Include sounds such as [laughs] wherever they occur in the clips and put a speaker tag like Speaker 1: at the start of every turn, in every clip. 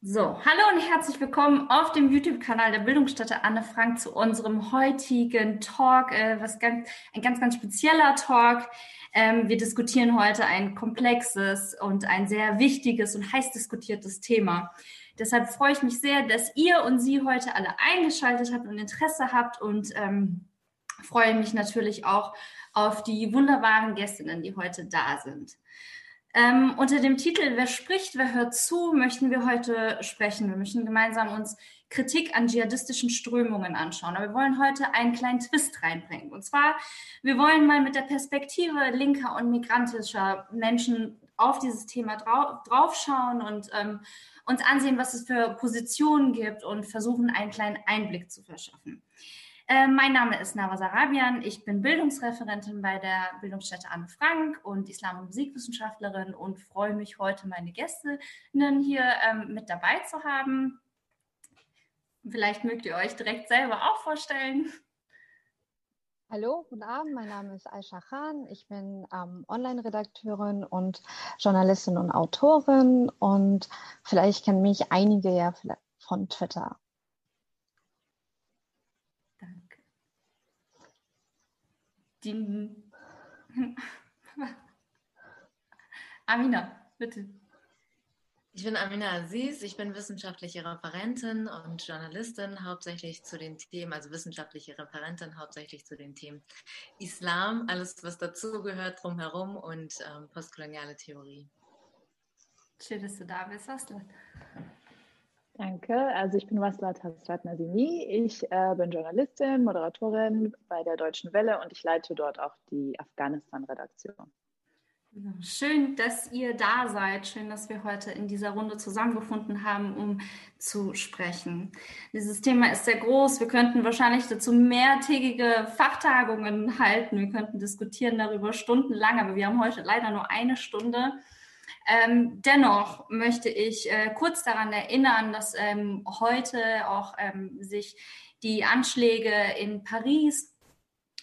Speaker 1: So, hallo und herzlich willkommen auf dem YouTube-Kanal der Bildungsstätte Anne Frank zu unserem heutigen Talk, äh, was ganz, ein ganz, ganz spezieller Talk. Ähm, wir diskutieren heute ein komplexes und ein sehr wichtiges und heiß diskutiertes Thema. Deshalb freue ich mich sehr, dass ihr und Sie heute alle eingeschaltet habt und Interesse habt und ähm, freue mich natürlich auch auf die wunderbaren Gästinnen, die heute da sind. Ähm, unter dem Titel Wer spricht, wer hört zu, möchten wir heute sprechen. Wir möchten gemeinsam uns Kritik an dschihadistischen Strömungen anschauen. Aber wir wollen heute einen kleinen Twist reinbringen. Und zwar, wir wollen mal mit der Perspektive linker und migrantischer Menschen auf dieses Thema drauf, draufschauen und ähm, uns ansehen, was es für Positionen gibt und versuchen, einen kleinen Einblick zu verschaffen. Äh, mein Name ist Nava Sarabian. Ich bin Bildungsreferentin bei der Bildungsstätte Anne Frank und Islam- und Musikwissenschaftlerin und freue mich heute, meine Gästinnen hier ähm, mit dabei zu haben. Vielleicht mögt ihr euch direkt selber auch vorstellen.
Speaker 2: Hallo, guten Abend. Mein Name ist Aisha Khan. Ich bin ähm, Online-Redakteurin und Journalistin und Autorin. Und vielleicht kennen mich einige ja von Twitter.
Speaker 1: Die Amina, bitte.
Speaker 3: Ich bin Amina Aziz, ich bin wissenschaftliche Referentin und Journalistin, hauptsächlich zu den Themen, also wissenschaftliche Referentin, hauptsächlich zu den Themen Islam, alles, was dazugehört, drumherum und ähm, postkoloniale Theorie.
Speaker 1: Schön, dass du da bist, Waslat.
Speaker 4: Danke. Also ich bin Waslat Hasrat Nazimi. Ich äh, bin Journalistin, Moderatorin bei der Deutschen Welle und ich leite dort auch die Afghanistan-Redaktion.
Speaker 1: Schön, dass ihr da seid. Schön, dass wir heute in dieser Runde zusammengefunden haben, um zu sprechen. Dieses Thema ist sehr groß. Wir könnten wahrscheinlich dazu mehrtägige Fachtagungen halten. Wir könnten diskutieren darüber stundenlang, aber wir haben heute leider nur eine Stunde. Ähm, dennoch möchte ich äh, kurz daran erinnern, dass ähm, heute auch ähm, sich die Anschläge in Paris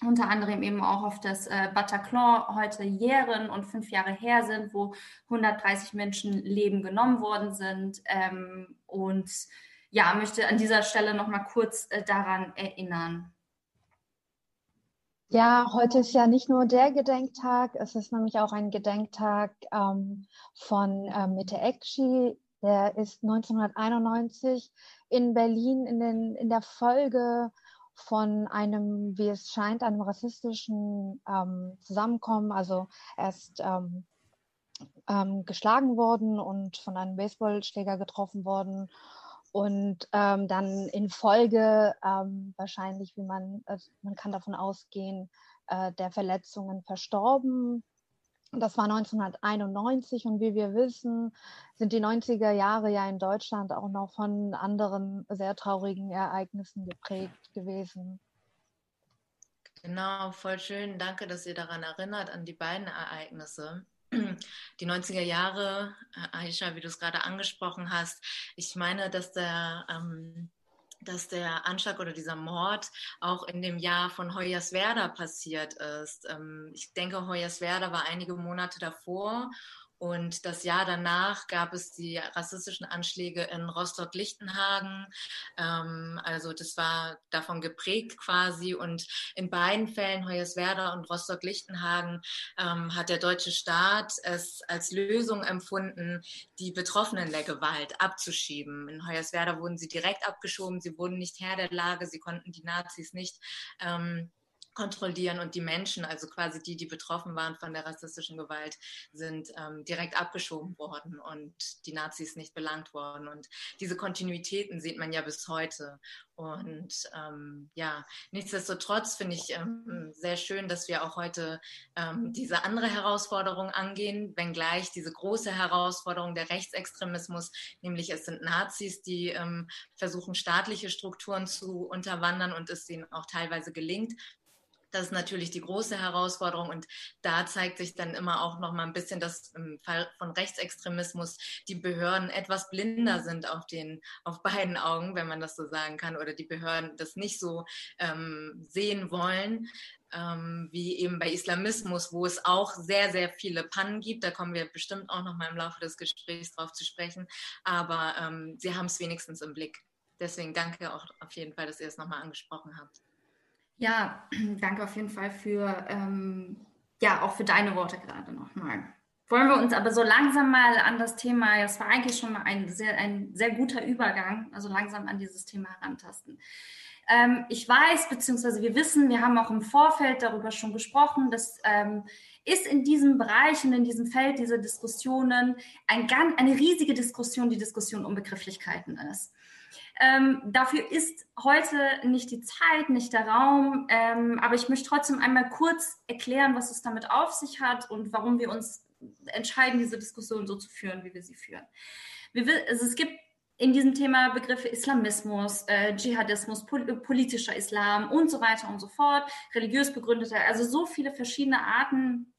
Speaker 1: unter anderem eben auch auf das äh, Bataclan heute jähren und fünf Jahre her sind, wo 130 Menschen Leben genommen worden sind. Ähm, und ja, möchte an dieser Stelle noch mal kurz äh, daran erinnern.
Speaker 2: Ja, heute ist ja nicht nur der Gedenktag, es ist nämlich auch ein Gedenktag ähm, von äh, Mitte Ekşi. Der ist 1991 in Berlin in, den, in der Folge von einem, wie es scheint, einem rassistischen ähm, Zusammenkommen. Also er ist ähm, ähm, geschlagen worden und von einem Baseballschläger getroffen worden und ähm, dann in Folge ähm, wahrscheinlich, wie man, äh, man kann davon ausgehen, äh, der Verletzungen verstorben. Das war 1991 und wie wir wissen, sind die 90er Jahre ja in Deutschland auch noch von anderen sehr traurigen Ereignissen geprägt gewesen.
Speaker 3: Genau, voll schön. Danke, dass ihr daran erinnert, an die beiden Ereignisse die 90er Jahre, äh, Aisha, wie du es gerade angesprochen hast. Ich meine, dass der, ähm, dass der Anschlag oder dieser Mord auch in dem Jahr von Hoyerswerda passiert ist. Ähm, ich denke, Hoyerswerda war einige Monate davor und das Jahr danach gab es die rassistischen Anschläge in Rostock-Lichtenhagen. Ähm, also das war davon geprägt quasi. Und in beiden Fällen, Hoyerswerda und Rostock-Lichtenhagen, ähm, hat der deutsche Staat es als Lösung empfunden, die Betroffenen der Gewalt abzuschieben. In Hoyerswerda wurden sie direkt abgeschoben. Sie wurden nicht Herr der Lage. Sie konnten die Nazis nicht ähm, kontrollieren und die Menschen, also quasi die, die betroffen waren von der rassistischen Gewalt, sind ähm, direkt abgeschoben worden und die Nazis nicht belangt worden. Und diese Kontinuitäten sieht man ja bis heute. Und ähm, ja, nichtsdestotrotz finde ich ähm, sehr schön, dass wir auch heute ähm, diese andere Herausforderung angehen, wenngleich diese große Herausforderung der Rechtsextremismus, nämlich es sind Nazis, die ähm, versuchen, staatliche Strukturen zu unterwandern und es ihnen auch teilweise gelingt Das ist natürlich die große Herausforderung und da zeigt sich dann immer auch noch mal ein bisschen, dass im Fall von Rechtsextremismus die Behörden etwas blinder sind auf den auf beiden Augen, wenn man das so sagen kann, oder die Behörden das nicht so ähm, sehen wollen. Ähm, wie eben bei Islamismus, wo es auch sehr, sehr viele Pannen gibt. Da kommen wir bestimmt auch noch mal im Laufe des Gesprächs drauf zu sprechen. Aber ähm, sie haben es wenigstens im Blick. Deswegen danke auch auf jeden Fall, dass ihr es nochmal angesprochen habt.
Speaker 1: Ja, [clears throat] danke auf jeden Fall für, ähm, ja, auch für deine Worte gerade nochmal. Wollen wir uns aber so langsam mal an das Thema, das war eigentlich schon mal ein sehr, ein sehr guter Übergang, also langsam an dieses Thema herantasten. Ähm, ich weiß, beziehungsweise wir wissen, wir haben auch im Vorfeld darüber schon gesprochen, dass ähm, ist in diesem Bereich und in diesem Feld dieser Diskussionen ein, eine riesige Diskussion, die Diskussion um Begrifflichkeiten ist. Ähm, dafür ist heute nicht die Zeit, nicht der Raum, ähm, aber ich möchte trotzdem einmal kurz erklären, was es damit auf sich hat und warum wir uns entscheiden, diese Diskussion so zu führen, wie wir sie führen. Wir, also es gibt in diesem Thema Begriffe Islamismus, äh, Dschihadismus, pol politischer Islam und so weiter und so fort, religiös begründeter, also so viele verschiedene Arten,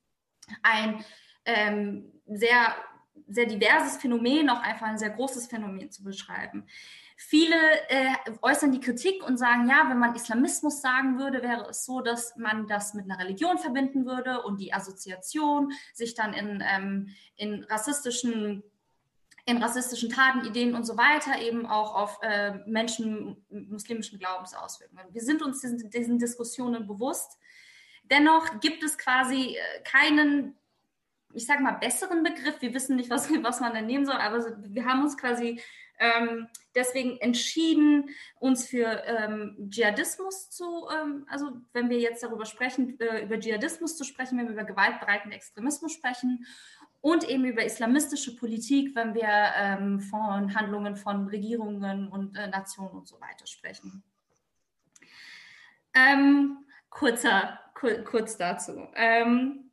Speaker 1: ein ähm, sehr, sehr diverses Phänomen, auch einfach ein sehr großes Phänomen zu beschreiben. Viele äh, äußern die Kritik und sagen, ja, wenn man Islamismus sagen würde, wäre es so, dass man das mit einer Religion verbinden würde und die Assoziation sich dann in, ähm, in rassistischen in rassistischen Taten, Ideen und so weiter eben auch auf äh, Menschen muslimischen Glaubens auswirken. Wir sind uns diesen, diesen Diskussionen bewusst. Dennoch gibt es quasi äh, keinen, ich sage mal, besseren Begriff. Wir wissen nicht, was, [laughs] was man denn nehmen soll, aber wir haben uns quasi ähm, deswegen entschieden, uns für ähm, Dschihadismus zu, ähm, also wenn wir jetzt darüber sprechen, äh, über Dschihadismus zu sprechen, wenn wir über gewaltbereiten Extremismus sprechen und eben über islamistische Politik, wenn wir ähm, von Handlungen von Regierungen und äh, Nationen und so weiter sprechen. Ähm, kurzer, kur kurz dazu. Ähm,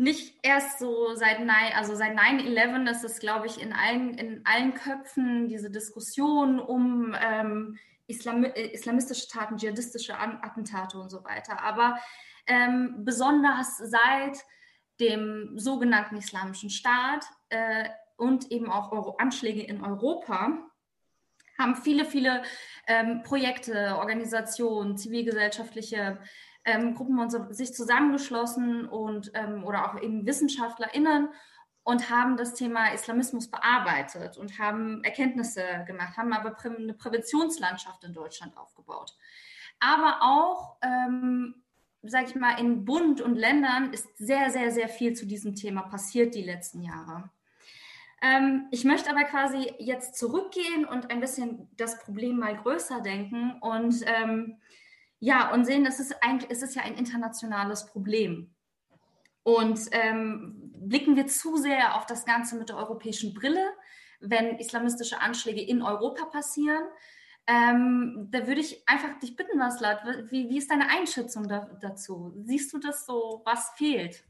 Speaker 1: nicht erst so seit 9, also seit 9-11 ist es, glaube ich, in allen, in allen Köpfen diese Diskussion um ähm, Islam, äh, islamistische Taten, dschihadistische Attentate und so weiter. Aber ähm, besonders seit dem sogenannten Islamischen Staat äh, und eben auch Euro Anschläge in Europa haben viele, viele ähm, Projekte, Organisationen, zivilgesellschaftliche ähm, Gruppen und so, sich zusammengeschlossen und ähm, oder auch eben WissenschaftlerInnen und haben das Thema Islamismus bearbeitet und haben Erkenntnisse gemacht, haben aber eine Präventionslandschaft in Deutschland aufgebaut. Aber auch, ähm, sage ich mal, in Bund und Ländern ist sehr, sehr, sehr viel zu diesem Thema passiert die letzten Jahre. Ähm, ich möchte aber quasi jetzt zurückgehen und ein bisschen das Problem mal größer denken und ähm, ja, und sehen, es ist eigentlich, es ist ja ein internationales Problem. Und ähm, blicken wir zu sehr auf das Ganze mit der europäischen Brille, wenn islamistische Anschläge in Europa passieren, ähm, da würde ich einfach dich bitten, Waslat, wie, wie ist deine Einschätzung da, dazu? Siehst du das so, was fehlt?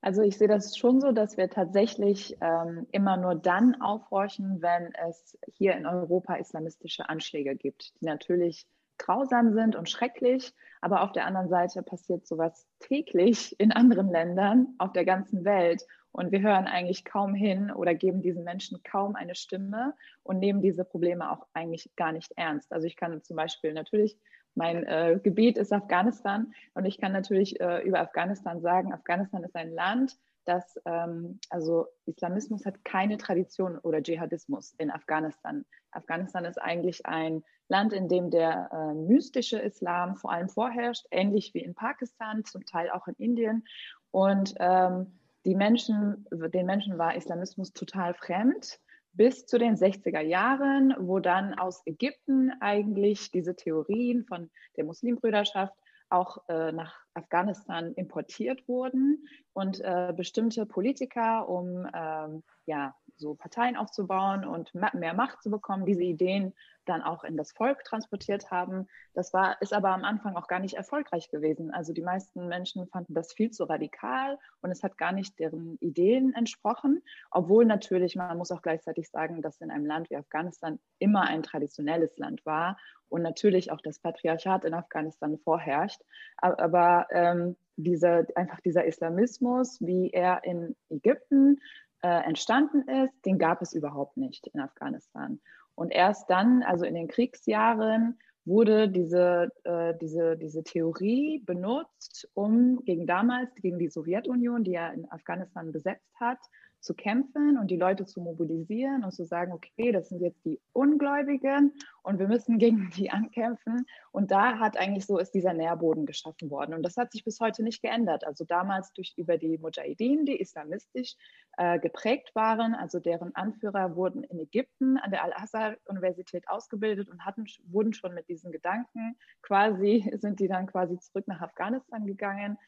Speaker 4: Also ich sehe das schon so, dass wir tatsächlich ähm, immer nur dann aufhorchen, wenn es hier in Europa islamistische Anschläge gibt, die natürlich grausam sind und schrecklich. Aber auf der anderen Seite passiert sowas täglich in anderen Ländern auf der ganzen Welt. Und wir hören eigentlich kaum hin oder geben diesen Menschen kaum eine Stimme und nehmen diese Probleme auch eigentlich gar nicht ernst. Also ich kann zum Beispiel natürlich, mein äh, Gebiet ist Afghanistan und ich kann natürlich äh, über Afghanistan sagen, Afghanistan ist ein Land, dass ähm, also Islamismus hat keine Tradition oder Dschihadismus in Afghanistan. Afghanistan ist eigentlich ein Land, in dem der äh, mystische Islam vor allem vorherrscht, ähnlich wie in Pakistan, zum Teil auch in Indien. Und ähm, die Menschen, den Menschen war Islamismus total fremd bis zu den 60er Jahren, wo dann aus Ägypten eigentlich diese Theorien von der Muslimbrüderschaft auch äh, nach Afghanistan importiert wurden und äh, bestimmte Politiker, um ähm, ja, so Parteien aufzubauen und mehr Macht zu bekommen, diese Ideen dann auch in das Volk transportiert haben. Das war, ist aber am Anfang auch gar nicht erfolgreich gewesen. Also die meisten Menschen fanden das viel zu radikal und es hat gar nicht deren Ideen entsprochen, obwohl natürlich, man muss auch gleichzeitig sagen, dass in einem Land wie Afghanistan immer ein traditionelles Land war und natürlich auch das Patriarchat in Afghanistan vorherrscht. Aber ähm, diese, einfach dieser Islamismus, wie er in Ägypten äh, entstanden ist, den gab es überhaupt nicht in Afghanistan. Und erst dann, also in den Kriegsjahren, wurde diese, äh, diese, diese Theorie benutzt, um gegen damals, gegen die Sowjetunion, die ja in Afghanistan besetzt hat, zu kämpfen und die Leute zu mobilisieren und zu sagen, okay, das sind jetzt die Ungläubigen und wir müssen [laughs] gegen die ankämpfen. Und da hat eigentlich so ist dieser Nährboden geschaffen worden. Und das hat sich bis heute nicht geändert. Also damals durch über die Mujahideen, die islamistisch äh, geprägt waren, also deren Anführer wurden in Ägypten an der Al-Azhar-Universität ausgebildet und hatten, wurden schon mit diesen Gedanken quasi, [laughs] sind die dann quasi zurück nach Afghanistan gegangen.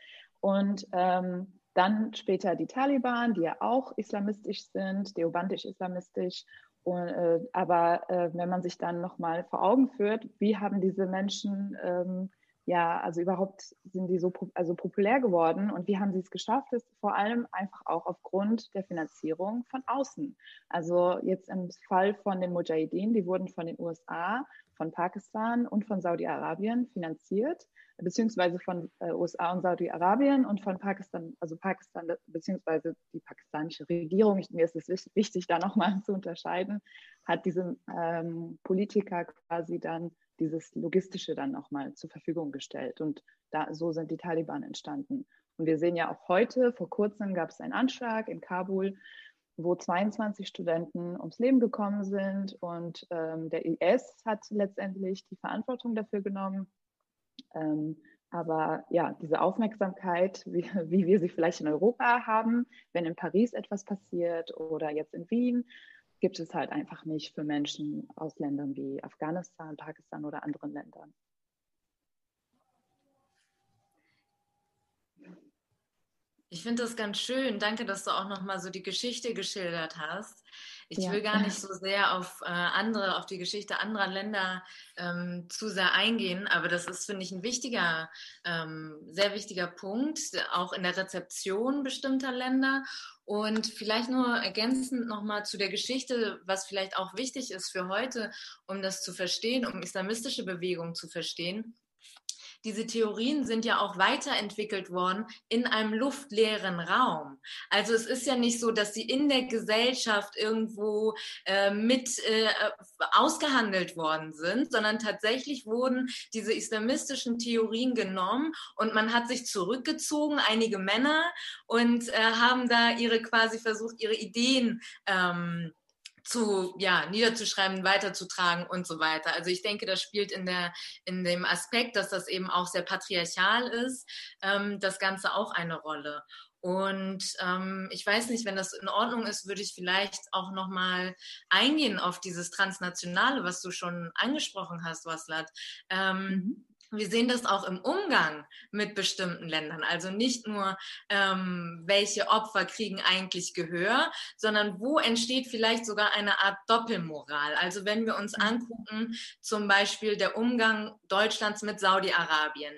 Speaker 4: Und ähm, dann später die Taliban, die ja auch islamistisch sind, deobantisch-islamistisch. äh, aber äh, wenn man sich dann nochmal vor Augen führt, wie haben diese Menschen, ähm, ja, also überhaupt sind die so also populär geworden und wie haben sie es geschafft, ist vor allem einfach auch aufgrund der Finanzierung von außen. Also jetzt im Fall von den Mujahideen, die wurden von den USA, von Pakistan und von Saudi-Arabien finanziert beziehungsweise von äh, USA und Saudi-Arabien und von Pakistan, also Pakistan, beziehungsweise die pakistanische Regierung, ich, mir ist es wichtig, da nochmal zu unterscheiden, hat diesem ähm, Politiker quasi dann dieses Logistische dann nochmal zur Verfügung gestellt. Und da, so sind die Taliban entstanden. Und wir sehen ja auch heute, vor kurzem gab es einen Anschlag in Kabul, wo 22 Studenten ums Leben gekommen sind. Und ähm, der IS hat letztendlich die Verantwortung dafür genommen. Ähm, aber ja, diese Aufmerksamkeit, wie, wie, wir sie vielleicht in Europa haben, wenn in Paris etwas passiert oder jetzt in Wien, gibt es halt einfach nicht für Menschen aus Ländern wie Afghanistan, Pakistan oder anderen Ländern.
Speaker 3: Ich finde das ganz schön. Danke, dass du auch nochmal so die Geschichte geschildert hast. Ich ja. will gar nicht so sehr auf äh, andere, auf die Geschichte anderer Länder ähm, zu sehr eingehen, aber das ist, finde ich, ein wichtiger, ähm, sehr wichtiger Punkt, auch in der Rezeption bestimmter Länder. Und vielleicht nur ergänzend nochmal zu der Geschichte, was vielleicht auch wichtig ist für heute, um das zu verstehen, um islamistische Bewegungen zu verstehen diese Theorien sind ja auch weiterentwickelt worden in einem luftleeren Raum. Also es ist ja nicht so, dass sie in der Gesellschaft irgendwo äh, mit äh, ausgehandelt worden sind, sondern tatsächlich wurden diese islamistischen Theorien genommen und man hat sich zurückgezogen, einige Männer, und äh, haben da ihre quasi versucht, ihre Ideen ähm, zu, ja, niederzuschreiben, weiterzutragen und so weiter. Also ich denke, das spielt in, der, in dem Aspekt, dass das eben auch sehr patriarchal ist, ähm, das Ganze auch eine Rolle. Und ähm, ich weiß nicht, wenn das in Ordnung ist, würde ich vielleicht auch nochmal eingehen auf dieses Transnationale, was du schon angesprochen hast, Waslat. Ähm, mhm wir sehen das auch im Umgang mit bestimmten Ländern. Also nicht nur, ähm, welche Opfer kriegen eigentlich Gehör, sondern wo entsteht vielleicht sogar eine Art Doppelmoral. Also wenn wir uns mhm. angucken, zum Beispiel der Umgang Deutschlands mit Saudi-Arabien.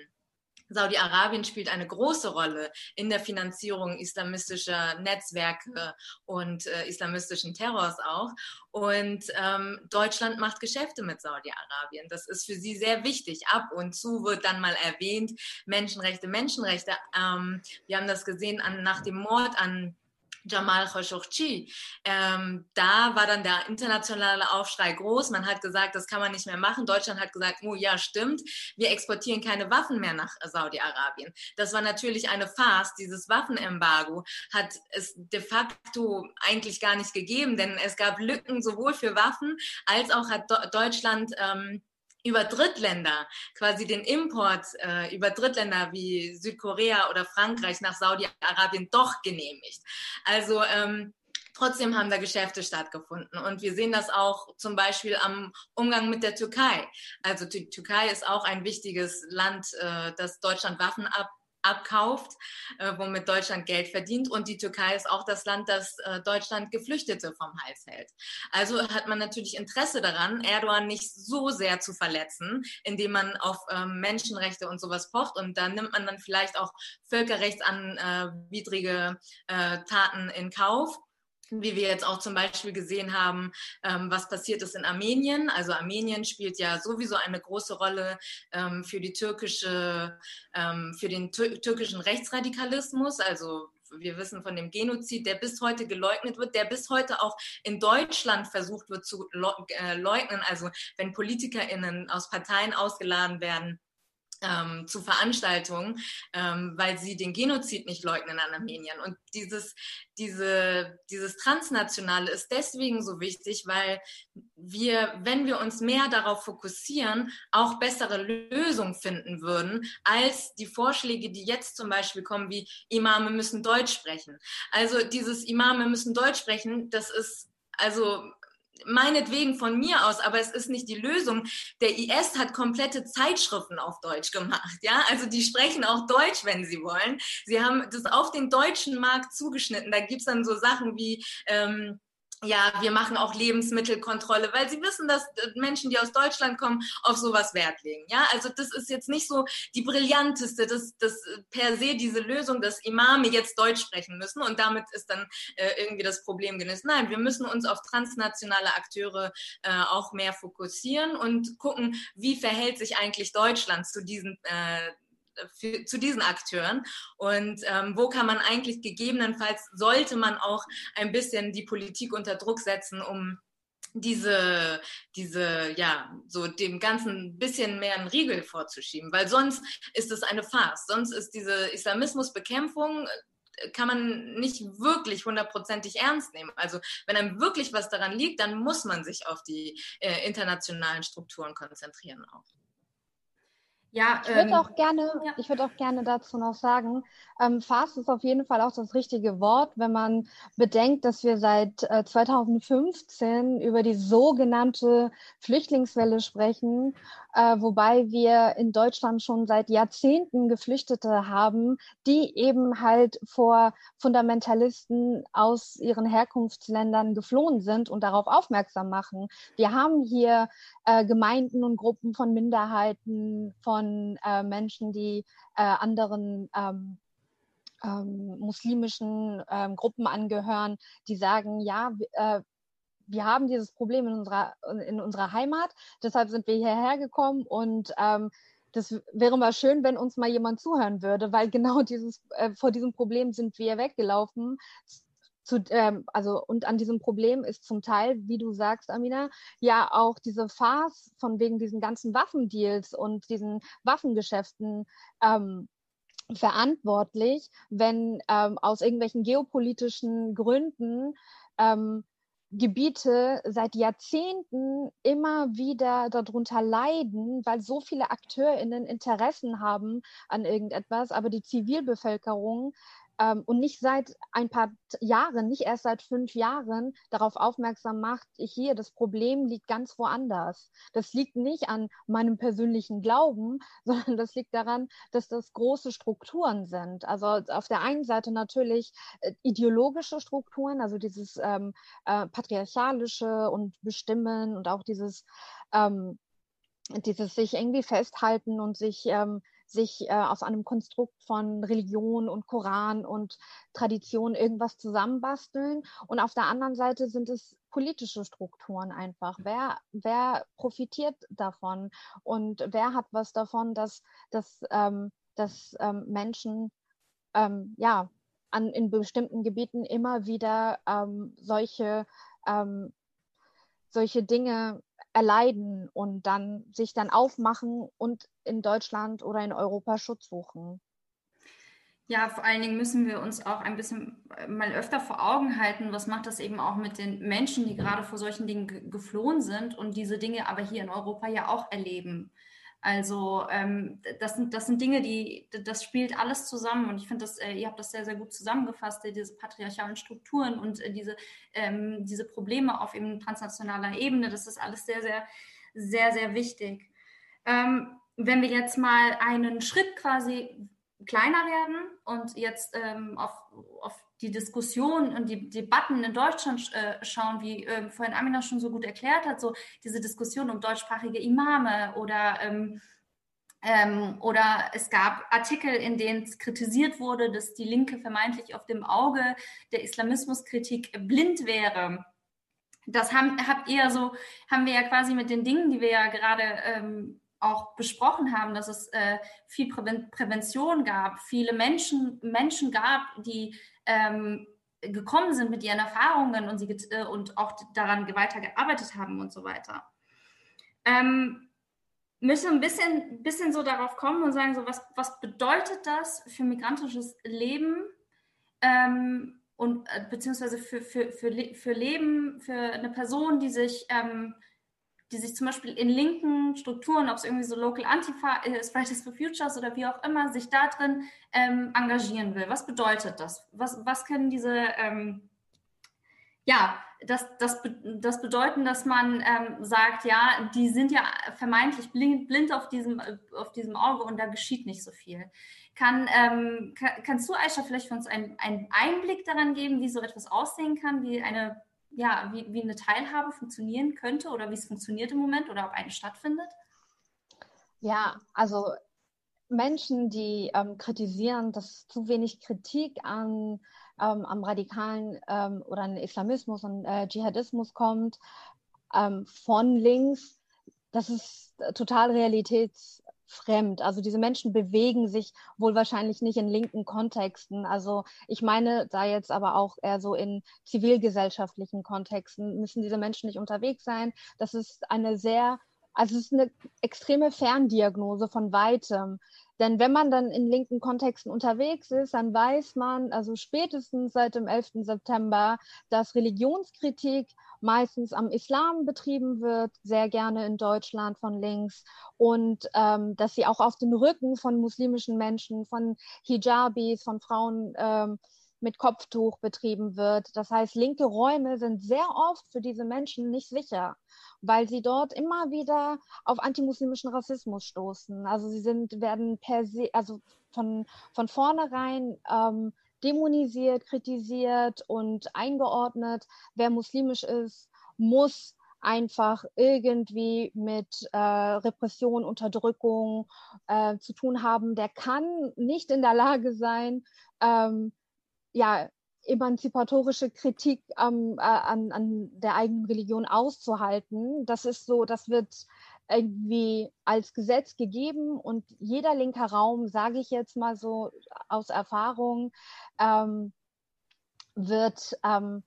Speaker 3: Saudi-Arabien spielt eine große Rolle in der Finanzierung islamistischer Netzwerke und äh, islamistischen Terrors auch. Und ähm, Deutschland macht Geschäfte mit Saudi-Arabien. Das ist für sie sehr wichtig. Ab und zu wird dann mal erwähnt, Menschenrechte, Menschenrechte. Ähm, wir haben das gesehen an, nach dem Mord an Jamal Khashoggi. Ähm, da war dann der internationale Aufschrei groß. Man hat gesagt, das kann man nicht mehr machen. Deutschland hat gesagt, oh ja, stimmt, wir exportieren keine Waffen mehr nach Saudi-Arabien. Das war natürlich eine Farce. Dieses Waffenembargo hat es de facto eigentlich gar nicht gegeben, denn es gab Lücken sowohl für Waffen als auch hat Deutschland ähm, über Drittländer, quasi den Import äh, über Drittländer wie Südkorea oder Frankreich nach Saudi-Arabien doch genehmigt. Also ähm, Trotzdem haben da Geschäfte stattgefunden. Und wir sehen das auch zum Beispiel am Umgang mit der Türkei. Also die Türkei ist auch ein wichtiges Land, äh, das Deutschland Waffen ab, abkauft, äh, womit Deutschland Geld verdient. Und die Türkei ist auch das Land, das äh, Deutschland Geflüchtete vom Hals hält. Also hat man natürlich Interesse daran, Erdogan nicht so sehr zu verletzen, indem man auf ähm, Menschenrechte und sowas pocht. Und da nimmt man dann vielleicht auch völkerrechtsanwidrige äh, Taten in Kauf wie wir jetzt auch zum Beispiel gesehen haben, ähm, was passiert ist in Armenien. Also Armenien spielt ja sowieso eine große Rolle ähm, für die türkische, ähm, für den türkischen Rechtsradikalismus. Also wir wissen von dem Genozid, der bis heute geleugnet wird, der bis heute auch in Deutschland versucht wird zu äh, leugnen. Also wenn PolitikerInnen aus Parteien ausgeladen werden, ähm, zu Veranstaltungen, ähm, weil sie den Genozid nicht leugnen an Armenien. Und dieses, diese, dieses Transnationale ist deswegen so wichtig, weil wir, wenn wir uns mehr darauf fokussieren, auch bessere Lösungen finden würden, als die Vorschläge, die jetzt zum Beispiel kommen, wie Imame müssen Deutsch sprechen. Also dieses Imame müssen Deutsch sprechen, das ist also meinetwegen von mir aus, aber es ist nicht die Lösung. Der IS hat komplette Zeitschriften auf Deutsch gemacht, ja. Also die sprechen auch Deutsch, wenn sie wollen. Sie haben das auf den deutschen Markt zugeschnitten. Da gibt's dann so Sachen wie ähm, ja, wir machen auch Lebensmittelkontrolle, weil sie wissen, dass äh, Menschen, die aus Deutschland kommen, auf sowas Wert legen. Ja, also das ist jetzt nicht so die brillanteste, das, das äh, per se diese Lösung, dass Imame jetzt Deutsch sprechen müssen und damit ist dann äh, irgendwie das Problem gelöst. Nein, wir müssen uns auf transnationale Akteure äh, auch mehr fokussieren und gucken, wie verhält sich eigentlich Deutschland zu diesen äh, für, zu diesen Akteuren und ähm, wo kann man eigentlich gegebenenfalls, sollte man auch ein bisschen die Politik unter Druck setzen, um diese, diese, ja, so dem Ganzen ein bisschen mehr einen Riegel vorzuschieben, weil sonst ist es eine Farce. Sonst ist diese Islamismusbekämpfung äh, kann man nicht wirklich hundertprozentig ernst nehmen. Also wenn einem wirklich was daran liegt, dann muss man sich auf die äh, internationalen Strukturen konzentrieren auch.
Speaker 2: Ja, ich würde ähm, auch gerne, ja. ich würde auch gerne dazu noch sagen, ähm, Fast ist auf jeden Fall auch das richtige Wort, wenn man bedenkt, dass wir seit äh, 2015 über die sogenannte Flüchtlingswelle sprechen äh, wobei wir in Deutschland schon seit Jahrzehnten Geflüchtete haben, die eben halt vor Fundamentalisten aus ihren Herkunftsländern geflohen sind und darauf aufmerksam machen. Wir haben hier äh, Gemeinden und Gruppen von Minderheiten, von äh, Menschen, die äh, anderen ähm, ähm, muslimischen ähm, Gruppen angehören, die sagen, ja, äh, wir haben dieses Problem in unserer, in unserer Heimat, deshalb sind wir hierher gekommen und ähm, das wäre mal schön, wenn uns mal jemand zuhören würde, weil genau dieses, äh, vor diesem Problem sind wir weggelaufen. Zu, ähm, also, und an diesem Problem ist zum Teil, wie du sagst, Amina, ja auch diese Farce von wegen diesen ganzen Waffendeals und diesen Waffengeschäften ähm, verantwortlich, wenn ähm, aus irgendwelchen geopolitischen Gründen ähm, Gebiete seit Jahrzehnten immer wieder darunter leiden, weil so viele AkteurInnen Interessen haben an irgendetwas, aber die Zivilbevölkerung ähm, und nicht seit ein paar Jahren, nicht erst seit fünf Jahren darauf aufmerksam macht, hier, das Problem liegt ganz woanders. Das liegt nicht an meinem persönlichen Glauben, [laughs] sondern das liegt daran, dass das große Strukturen sind. Also auf der einen Seite natürlich äh, ideologische Strukturen, also dieses ähm, äh, patriarchalische und Bestimmen und auch dieses ähm, dieses sich irgendwie festhalten und sich ähm, sich äh, aus einem Konstrukt von Religion und Koran und Tradition irgendwas zusammenbasteln. Und auf der anderen Seite sind es politische Strukturen einfach. Wer, wer profitiert davon und wer hat was davon, dass, dass, ähm, dass ähm, Menschen ähm, ja, an, in bestimmten Gebieten immer wieder ähm, solche, ähm, solche Dinge erleiden und dann sich dann aufmachen und in Deutschland oder in Europa Schutz suchen.
Speaker 1: Ja, vor allen Dingen müssen wir uns auch ein bisschen äh, mal öfter vor Augen halten, was macht das eben auch mit den Menschen, die gerade vor solchen Dingen geflohen sind und diese Dinge aber hier in Europa ja auch erleben. Also ähm, das, sind, das sind Dinge, die, das spielt alles zusammen und ich finde, äh, ihr habt das sehr, sehr gut zusammengefasst, äh, diese patriarchalen Strukturen und äh, diese, ähm, diese Probleme auf eben transnationaler Ebene, das ist alles sehr, sehr, sehr, sehr wichtig. Ähm, wenn wir jetzt mal einen Schritt quasi kleiner werden und jetzt ähm, auf, auf die Diskussion und die Debatten in Deutschland äh, schauen, wie äh, vorhin Amina schon so gut erklärt hat, so diese Diskussion um deutschsprachige Imame oder ähm, ähm, oder es gab Artikel, in denen es kritisiert wurde, dass die Linke vermeintlich auf dem Auge der Islamismuskritik blind wäre. Das haben, habt ihr so, haben wir ja quasi mit den Dingen, die wir ja gerade ähm, auch besprochen haben, dass es äh, viel Präven Prävention gab, viele Menschen, Menschen gab, die ähm, gekommen sind mit ihren Erfahrungen und, sie, äh, und auch daran weitergearbeitet haben und so weiter. Ähm, müssen ein bisschen, bisschen so darauf kommen und sagen, so was, was bedeutet das für migrantisches Leben ähm, und äh, beziehungsweise für, für, für, für Leben, für eine Person, die sich, ähm, die sich zum Beispiel in linken Strukturen, ob es irgendwie so Local Antifa ist, Fridays for Futures oder wie auch immer, sich da drin ähm, engagieren will. Was bedeutet das? Was, was können diese ähm, ja, das, das, das bedeuten, dass man ähm, sagt, ja, die sind ja vermeintlich blind, blind auf, diesem, auf diesem Auge und da geschieht nicht so viel. Kann, ähm, kann, kannst du, Aisha, vielleicht für uns einen, einen Einblick daran geben, wie so etwas aussehen kann, wie eine, ja, wie, wie eine Teilhabe funktionieren könnte oder wie es funktioniert im Moment oder ob eine stattfindet?
Speaker 2: Ja, also Menschen, die ähm, kritisieren, dass zu wenig Kritik an ähm, am radikalen ähm, oder an Islamismus und äh, Dschihadismus kommt, ähm, von links, das ist total realitätsfremd. Also diese Menschen bewegen sich wohl wahrscheinlich nicht in linken Kontexten. Also ich meine da jetzt aber auch eher so in zivilgesellschaftlichen Kontexten müssen diese Menschen nicht unterwegs sein. Das ist eine sehr also es ist eine extreme Ferndiagnose von weitem. Denn wenn man dann in linken Kontexten unterwegs ist, dann weiß man, also spätestens seit dem 11. September, dass Religionskritik meistens am Islam betrieben wird, sehr gerne in Deutschland von links und ähm, dass sie auch auf den Rücken von muslimischen Menschen, von Hijabis, von Frauen ähm, mit Kopftuch betrieben wird. Das heißt, linke Räume sind sehr oft für diese Menschen nicht sicher weil sie dort immer wieder auf antimuslimischen Rassismus stoßen. Also sie sind, werden per se, also von, von vornherein ähm, dämonisiert, kritisiert und eingeordnet. Wer muslimisch ist, muss einfach irgendwie mit äh, Repression, Unterdrückung äh, zu tun haben. Der kann nicht in der Lage sein, ähm, ja, emanzipatorische Kritik ähm, äh, an, an der eigenen Religion auszuhalten. Das ist so, das wird irgendwie als Gesetz gegeben und jeder linker Raum, sage ich jetzt mal so aus Erfahrung, ähm, wird, ähm,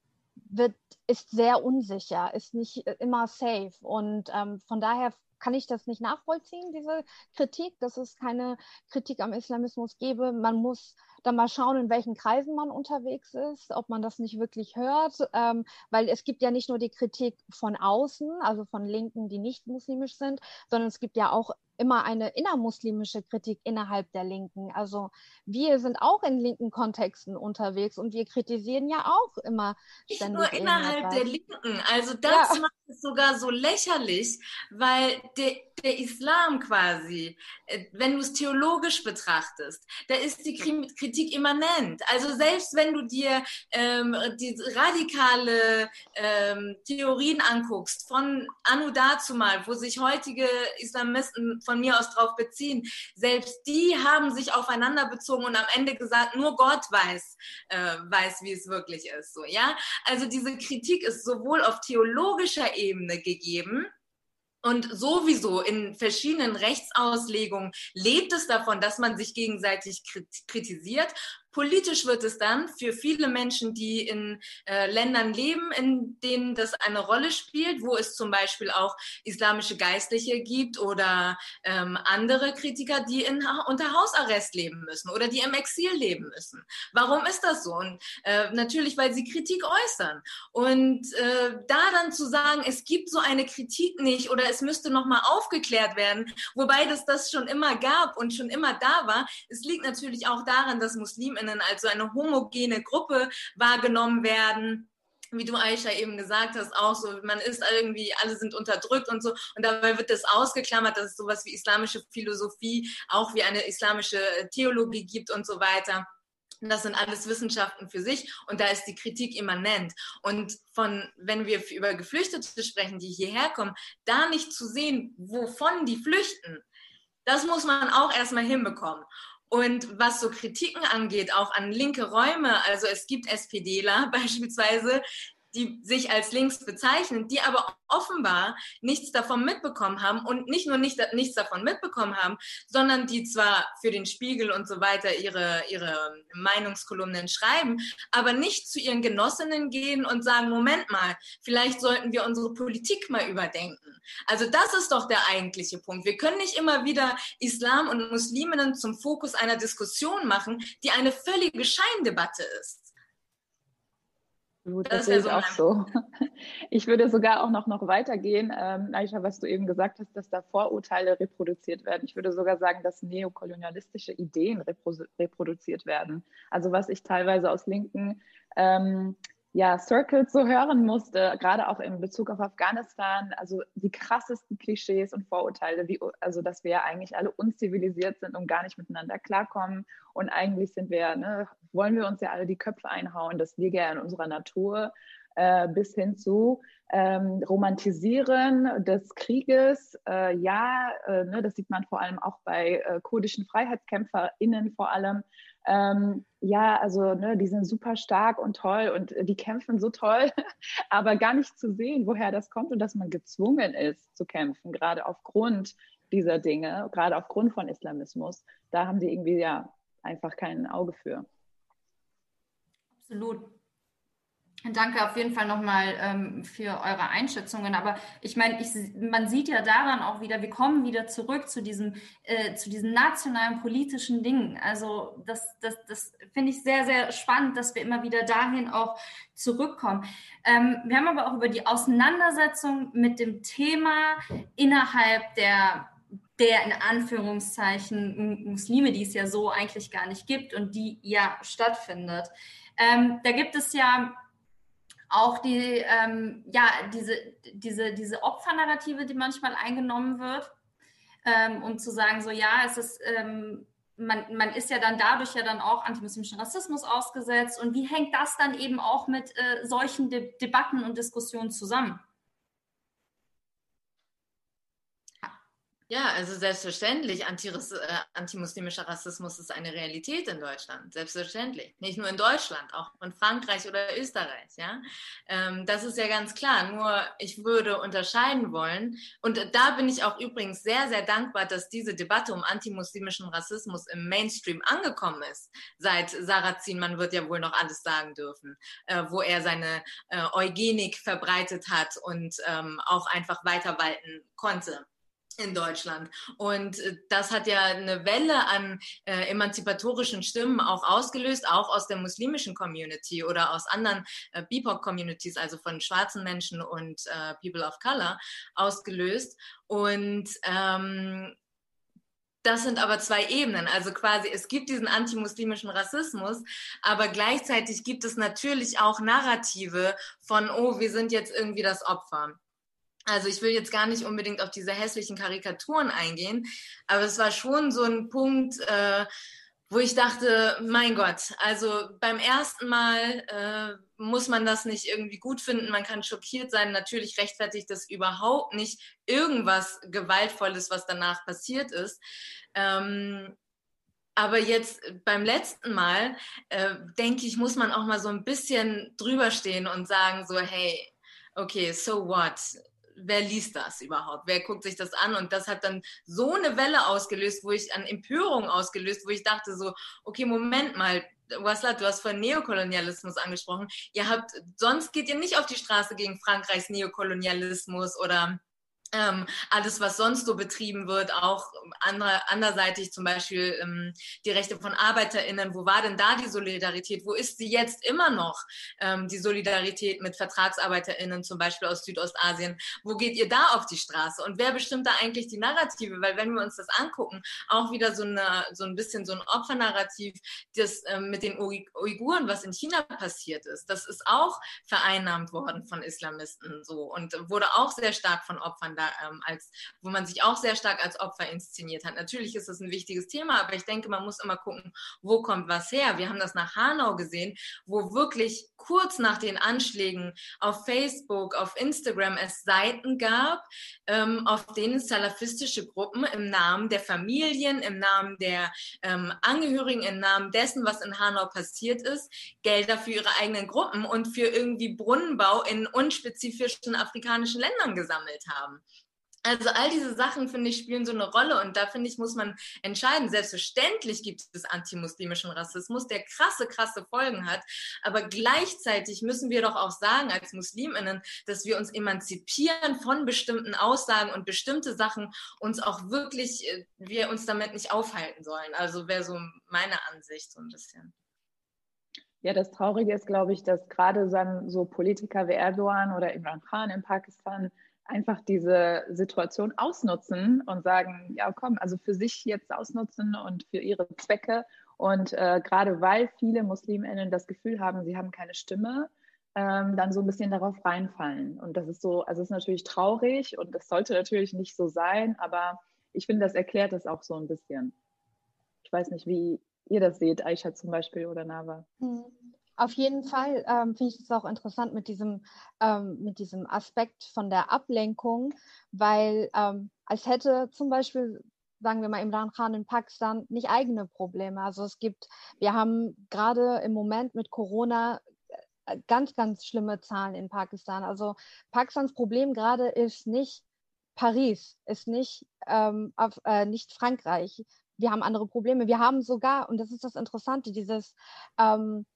Speaker 2: wird, ist sehr unsicher, ist nicht immer safe. Und ähm, von daher kann ich das nicht nachvollziehen, diese Kritik, dass es keine Kritik am Islamismus gäbe. Man muss dann mal schauen, in welchen Kreisen man unterwegs ist, ob man das nicht wirklich hört, ähm, weil es gibt ja nicht nur die Kritik von außen, also von Linken, die nicht muslimisch sind, sondern es gibt ja auch immer eine innermuslimische Kritik innerhalb der Linken. Also wir sind auch in linken Kontexten unterwegs und wir kritisieren ja auch immer
Speaker 3: ständig. Nicht nur innerhalb der Linken. Also das ja. macht es sogar so lächerlich, weil der, der Islam quasi, äh, wenn du es theologisch betrachtest, da ist die Kritik immanent. Also selbst wenn du dir ähm, die radikale ähm, Theorien anguckst, von Anu dazu mal, wo sich heutige Islamisten von mir aus drauf beziehen, selbst die haben sich aufeinander bezogen und am Ende gesagt, nur Gott weiß, äh, weiß, wie es wirklich ist. So, ja? Also diese Kritik ist sowohl auf theologischer Ebene gegeben, und sowieso in verschiedenen Rechtsauslegungen lebt es davon, dass man sich gegenseitig kritisiert Politisch wird es dann für viele Menschen, die in äh, Ländern leben, in denen das eine Rolle spielt, wo es zum Beispiel auch islamische Geistliche gibt oder ähm, andere Kritiker, die in, unter Hausarrest leben müssen oder die im Exil leben müssen. Warum ist das so? Und äh, natürlich, weil sie Kritik äußern. Und äh, da dann zu sagen, es gibt so eine Kritik nicht oder es müsste nochmal aufgeklärt werden, wobei das das schon immer gab und schon immer da war, es liegt natürlich auch daran, dass Muslime Musliminnen als so eine homogene Gruppe wahrgenommen werden wie du Aisha eben gesagt hast, auch so, man ist irgendwie, alle sind unterdrückt und so. Und dabei wird das ausgeklammert, dass es sowas wie islamische Philosophie, auch wie eine islamische Theologie gibt und so weiter. Das sind alles Wissenschaften für sich und da ist die Kritik immanent. Und von, wenn wir über Geflüchtete sprechen, die hierher kommen, da nicht zu sehen, wovon die flüchten, das muss man auch erstmal hinbekommen. Und was so Kritiken angeht, auch an linke Räume, also es gibt SPDler [laughs] beispielsweise, die sich als links bezeichnen, die aber offenbar nichts davon mitbekommen haben und nicht nur nicht, nichts davon mitbekommen haben, sondern die zwar für den Spiegel und so weiter ihre, ihre Meinungskolumnen schreiben, aber nicht zu ihren Genossinnen gehen und sagen, Moment mal, vielleicht sollten wir unsere Politik mal überdenken. Also das ist doch der eigentliche Punkt. Wir können nicht immer wieder Islam und Musliminnen zum Fokus einer Diskussion machen, die eine völlige Scheindebatte ist.
Speaker 4: Gut, das, das sehe ich auch so. [laughs] Ich würde sogar auch noch, noch weitergehen, ähm, Aisha, was du eben gesagt hast, dass da Vorurteile reproduziert werden. Ich würde sogar sagen, dass neokolonialistische Ideen repro reproduziert werden. Also was ich teilweise aus linken ähm, ja, Circles so hören musste, gerade auch in Bezug auf Afghanistan, also die krassesten Klischees und Vorurteile, wie, also dass wir ja eigentlich alle unzivilisiert sind und gar nicht miteinander klarkommen. Und eigentlich sind wir, ne, wollen wir uns ja alle die Köpfe einhauen, das liegt ja in unserer Natur, äh, bis hin zu ähm, Romantisieren des Krieges. Äh, ja, äh, ne, das sieht man vor allem auch bei äh, kurdischen FreiheitskämpferInnen vor allem, ähm, ja, also ne, die sind super stark und toll und die kämpfen so toll, [laughs] aber gar nicht zu sehen, woher das kommt und dass man gezwungen ist zu kämpfen, gerade aufgrund dieser Dinge, gerade aufgrund von Islamismus. Da haben die irgendwie ja einfach kein Auge für.
Speaker 1: Absolut. Danke auf jeden Fall nochmal ähm, für eure Einschätzungen. Aber ich meine, ich, man sieht ja daran auch wieder, wir kommen wieder zurück zu diesem, äh, zu diesen nationalen politischen Dingen. Also das, das, das finde ich sehr, sehr spannend, dass wir immer wieder dahin auch zurückkommen. Ähm, wir haben aber auch über die Auseinandersetzung mit dem Thema innerhalb der der in Anführungszeichen Muslime, die es ja so eigentlich gar nicht gibt und die ja stattfindet. Ähm, da gibt es ja auch die, ähm, ja, diese, diese, diese Opfernarrative, die manchmal eingenommen wird, ähm, um zu sagen, so ja, es ist, ähm, man, man ist ja dann dadurch ja dann auch antimuslimischen Rassismus ausgesetzt. Und wie hängt das dann eben auch mit äh, solchen De Debatten und Diskussionen zusammen?
Speaker 3: Ja, also selbstverständlich, Antiris äh, antimuslimischer Rassismus ist eine Realität in Deutschland, selbstverständlich. Nicht nur in Deutschland, auch in Frankreich oder Österreich, ja. Ähm, das ist ja ganz klar. Nur ich würde unterscheiden wollen, und da bin ich auch übrigens sehr, sehr dankbar, dass diese Debatte um antimuslimischen Rassismus im Mainstream angekommen ist. Seit Sarrazin, man wird ja wohl noch alles sagen dürfen, äh, wo er seine äh, Eugenik verbreitet hat und ähm, auch einfach weiter walten konnte in Deutschland. Und äh, das hat ja eine Welle an äh, emanzipatorischen Stimmen auch ausgelöst, auch aus der muslimischen Community oder aus anderen äh, BIPOC-Communities, also von schwarzen Menschen und äh, People of Color, ausgelöst. Und ähm, das sind aber zwei Ebenen. Also quasi, es gibt diesen antimuslimischen Rassismus, aber gleichzeitig gibt es natürlich auch Narrative von, oh, wir sind jetzt irgendwie das Opfer. Also ich will jetzt gar nicht unbedingt auf diese hässlichen Karikaturen eingehen, aber es war schon so ein Punkt, äh, wo ich dachte, mein Gott, also beim ersten Mal äh, muss man das nicht irgendwie gut finden, man kann schockiert sein, natürlich rechtfertigt das überhaupt nicht irgendwas Gewaltvolles, was danach passiert ist. Ähm, aber jetzt beim letzten Mal, äh, denke ich, muss man auch mal so ein bisschen drüber stehen und sagen so, hey, okay, so what? Wer liest das überhaupt? Wer guckt sich das an? Und das hat dann so eine Welle ausgelöst, wo ich an Empörung ausgelöst, wo ich dachte so, okay, Moment mal, Waslat, du hast von Neokolonialismus angesprochen. Ihr habt, sonst geht ihr nicht auf die Straße gegen Frankreichs Neokolonialismus oder ähm, alles, was sonst so betrieben wird, auch andere, anderseitig zum Beispiel ähm, die Rechte von ArbeiterInnen. Wo war denn da die Solidarität? Wo ist sie jetzt immer noch, ähm, die Solidarität mit VertragsarbeiterInnen, zum Beispiel aus Südostasien? Wo geht ihr da auf die Straße? Und wer bestimmt da eigentlich die Narrative? Weil wenn wir uns das angucken, auch wieder so, eine, so ein bisschen so ein Opfernarrativ, das ähm, mit den Uiguren, was in China passiert ist, das ist auch vereinnahmt worden von Islamisten so und wurde auch sehr stark von Opfern da, ähm, als, wo man sich auch sehr stark als Opfer inszeniert hat. Natürlich ist das ein wichtiges Thema, aber ich denke, man muss immer gucken, wo kommt was her. Wir haben das nach Hanau gesehen, wo wirklich kurz nach den Anschlägen auf Facebook, auf Instagram es Seiten gab, ähm, auf denen salafistische Gruppen im Namen der Familien, im Namen der ähm, Angehörigen, im Namen dessen, was in Hanau passiert ist, Gelder für ihre eigenen Gruppen und für irgendwie Brunnenbau in unspezifischen afrikanischen Ländern gesammelt haben. Also all diese Sachen, finde ich, spielen so eine Rolle und da, finde ich, muss man entscheiden. Selbstverständlich gibt es antimuslimischen Rassismus, der krasse, krasse Folgen hat, aber gleichzeitig müssen wir doch auch sagen als Musliminnen, dass wir uns emanzipieren von bestimmten Aussagen und bestimmte Sachen uns auch wirklich, äh, wir uns damit nicht aufhalten sollen. Also wäre so meine Ansicht so ein bisschen.
Speaker 4: Ja, das Traurige ist, glaube ich, dass gerade so Politiker wie Erdogan oder Imran Khan in Pakistan einfach diese Situation ausnutzen und sagen, ja komm, also für sich jetzt ausnutzen und für ihre Zwecke. Und äh, gerade weil viele Musliminnen das Gefühl haben, sie haben keine Stimme, ähm, dann so ein bisschen darauf reinfallen. Und das ist so, also es ist natürlich traurig und das sollte natürlich nicht so sein, aber ich finde, das erklärt es auch so ein bisschen. Ich weiß nicht, wie ihr das seht, Aisha zum Beispiel oder Nava.
Speaker 2: Hm. Auf jeden Fall ähm, finde ich es auch interessant mit diesem, ähm, mit diesem Aspekt von der Ablenkung, weil ähm, als hätte zum Beispiel, sagen wir mal, Imran Khan in Pakistan nicht eigene Probleme. Also es gibt, wir haben gerade im Moment mit Corona äh, ganz, ganz schlimme Zahlen in Pakistan. Also Pakistans Problem gerade ist nicht Paris, ist nicht, ähm, auf, äh, nicht Frankreich. Wir haben andere Probleme. Wir haben sogar, und das ist das Interessante, dieses ähm,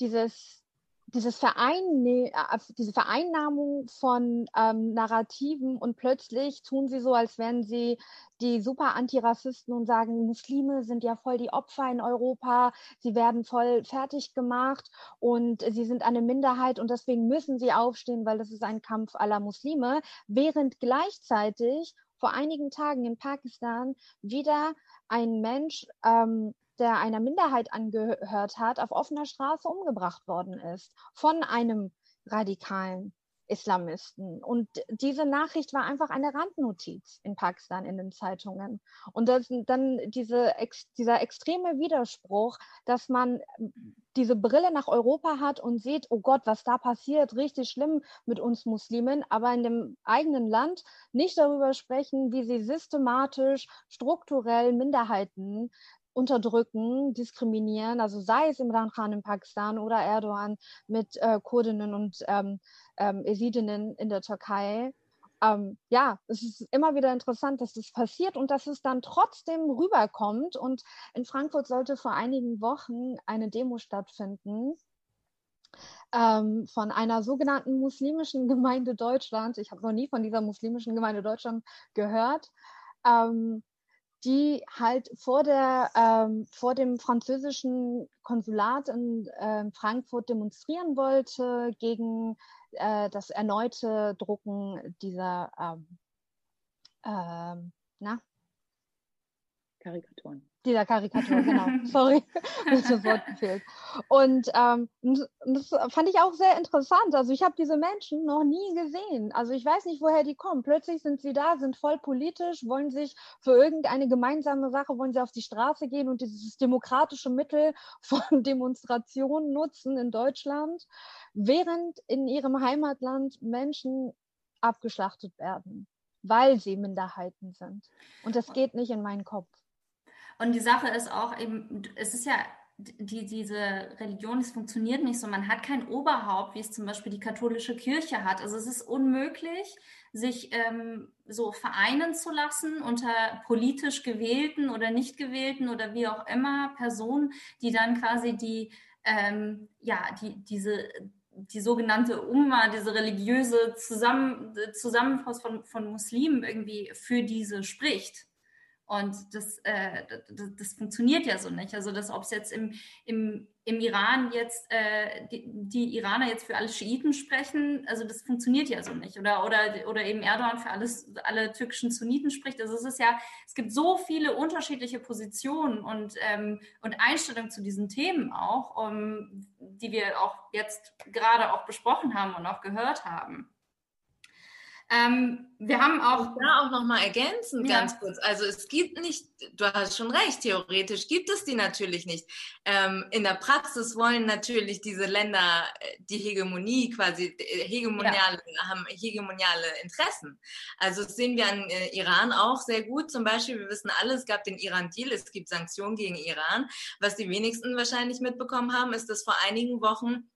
Speaker 2: dieses, dieses Verein, also diese Vereinnahmung von ähm, Narrativen und plötzlich tun sie so, als wären sie die super Antirassisten und sagen, Muslime sind ja voll die Opfer in Europa, sie werden voll fertig gemacht und sie sind eine Minderheit und deswegen müssen sie aufstehen, weil das ist ein Kampf aller Muslime, während gleichzeitig vor einigen Tagen in Pakistan wieder ein Mensch ähm, der einer Minderheit angehört hat, auf offener Straße umgebracht worden ist von einem radikalen Islamisten. Und diese Nachricht war einfach eine Randnotiz in Pakistan in den Zeitungen. Und das, dann diese, dieser extreme Widerspruch, dass man diese Brille nach Europa hat und sieht, oh Gott, was da passiert, richtig schlimm mit uns Muslimen, aber in dem eigenen Land nicht darüber sprechen, wie sie systematisch, strukturell Minderheiten unterdrücken, diskriminieren, also sei es Imran Khan in Pakistan oder Erdogan mit äh, Kurdinnen und ähm, ähm, Esidinnen in der Türkei. Ähm, ja, es ist immer wieder interessant, dass das passiert und dass es dann trotzdem rüberkommt. Und in Frankfurt sollte vor einigen Wochen eine Demo stattfinden ähm, von einer sogenannten muslimischen Gemeinde Deutschland. Ich habe noch nie von dieser muslimischen Gemeinde Deutschland gehört. Ähm, die halt vor, der, ähm, vor dem französischen Konsulat in äh, Frankfurt demonstrieren wollte gegen äh, das erneute Drucken dieser ähm, ähm, na?
Speaker 4: Karikaturen
Speaker 2: dieser Karikatur, genau. [laughs] Sorry, dass [laughs] das Wort gefehlt. Und ähm, das fand ich auch sehr interessant. Also ich habe diese Menschen noch nie gesehen. Also ich weiß nicht, woher die kommen. Plötzlich sind sie da, sind voll politisch, wollen sich für irgendeine gemeinsame Sache, wollen sie auf die Straße gehen und dieses demokratische Mittel [laughs] von Demonstrationen nutzen in Deutschland, während in ihrem Heimatland Menschen abgeschlachtet werden, weil sie Minderheiten sind. Und das geht nicht in meinen Kopf.
Speaker 1: Und die Sache ist auch eben, es ist ja die, diese Religion, es funktioniert nicht so. Man hat kein Oberhaupt, wie es zum Beispiel die katholische Kirche hat. Also es ist unmöglich, sich ähm, so vereinen zu lassen unter politisch gewählten oder nicht gewählten oder wie auch immer Personen, die dann quasi die, ähm, ja, die, diese die sogenannte Umma, diese religiöse Zusammen Zusammenfass von, von Muslimen irgendwie für diese spricht. Und das, äh, das, das, funktioniert ja so nicht. Also, dass ob es jetzt im, im, im Iran jetzt äh, die, die, Iraner jetzt für alle Schiiten sprechen, also das funktioniert ja so nicht. Oder, oder, oder eben Erdogan für alles, alle türkischen Sunniten spricht. Also es ist ja, es gibt so viele unterschiedliche Positionen und, ähm, und Einstellungen zu diesen Themen auch, um, die wir auch jetzt gerade auch besprochen haben und auch gehört haben.
Speaker 3: Ähm, wir haben auch. Da auch nochmal ergänzen, ja. ganz kurz. Also es gibt nicht, du hast schon recht, theoretisch gibt es die natürlich nicht. Ähm, in der Praxis wollen natürlich diese Länder äh, die Hegemonie quasi, äh, hegemoniale, ja. haben hegemoniale Interessen. Also das sehen wir an äh, Iran auch sehr gut. Zum Beispiel, wir wissen alle, es gab den Iran-Deal, es gibt Sanktionen gegen Iran. Was die wenigsten wahrscheinlich mitbekommen haben, ist, dass vor einigen Wochen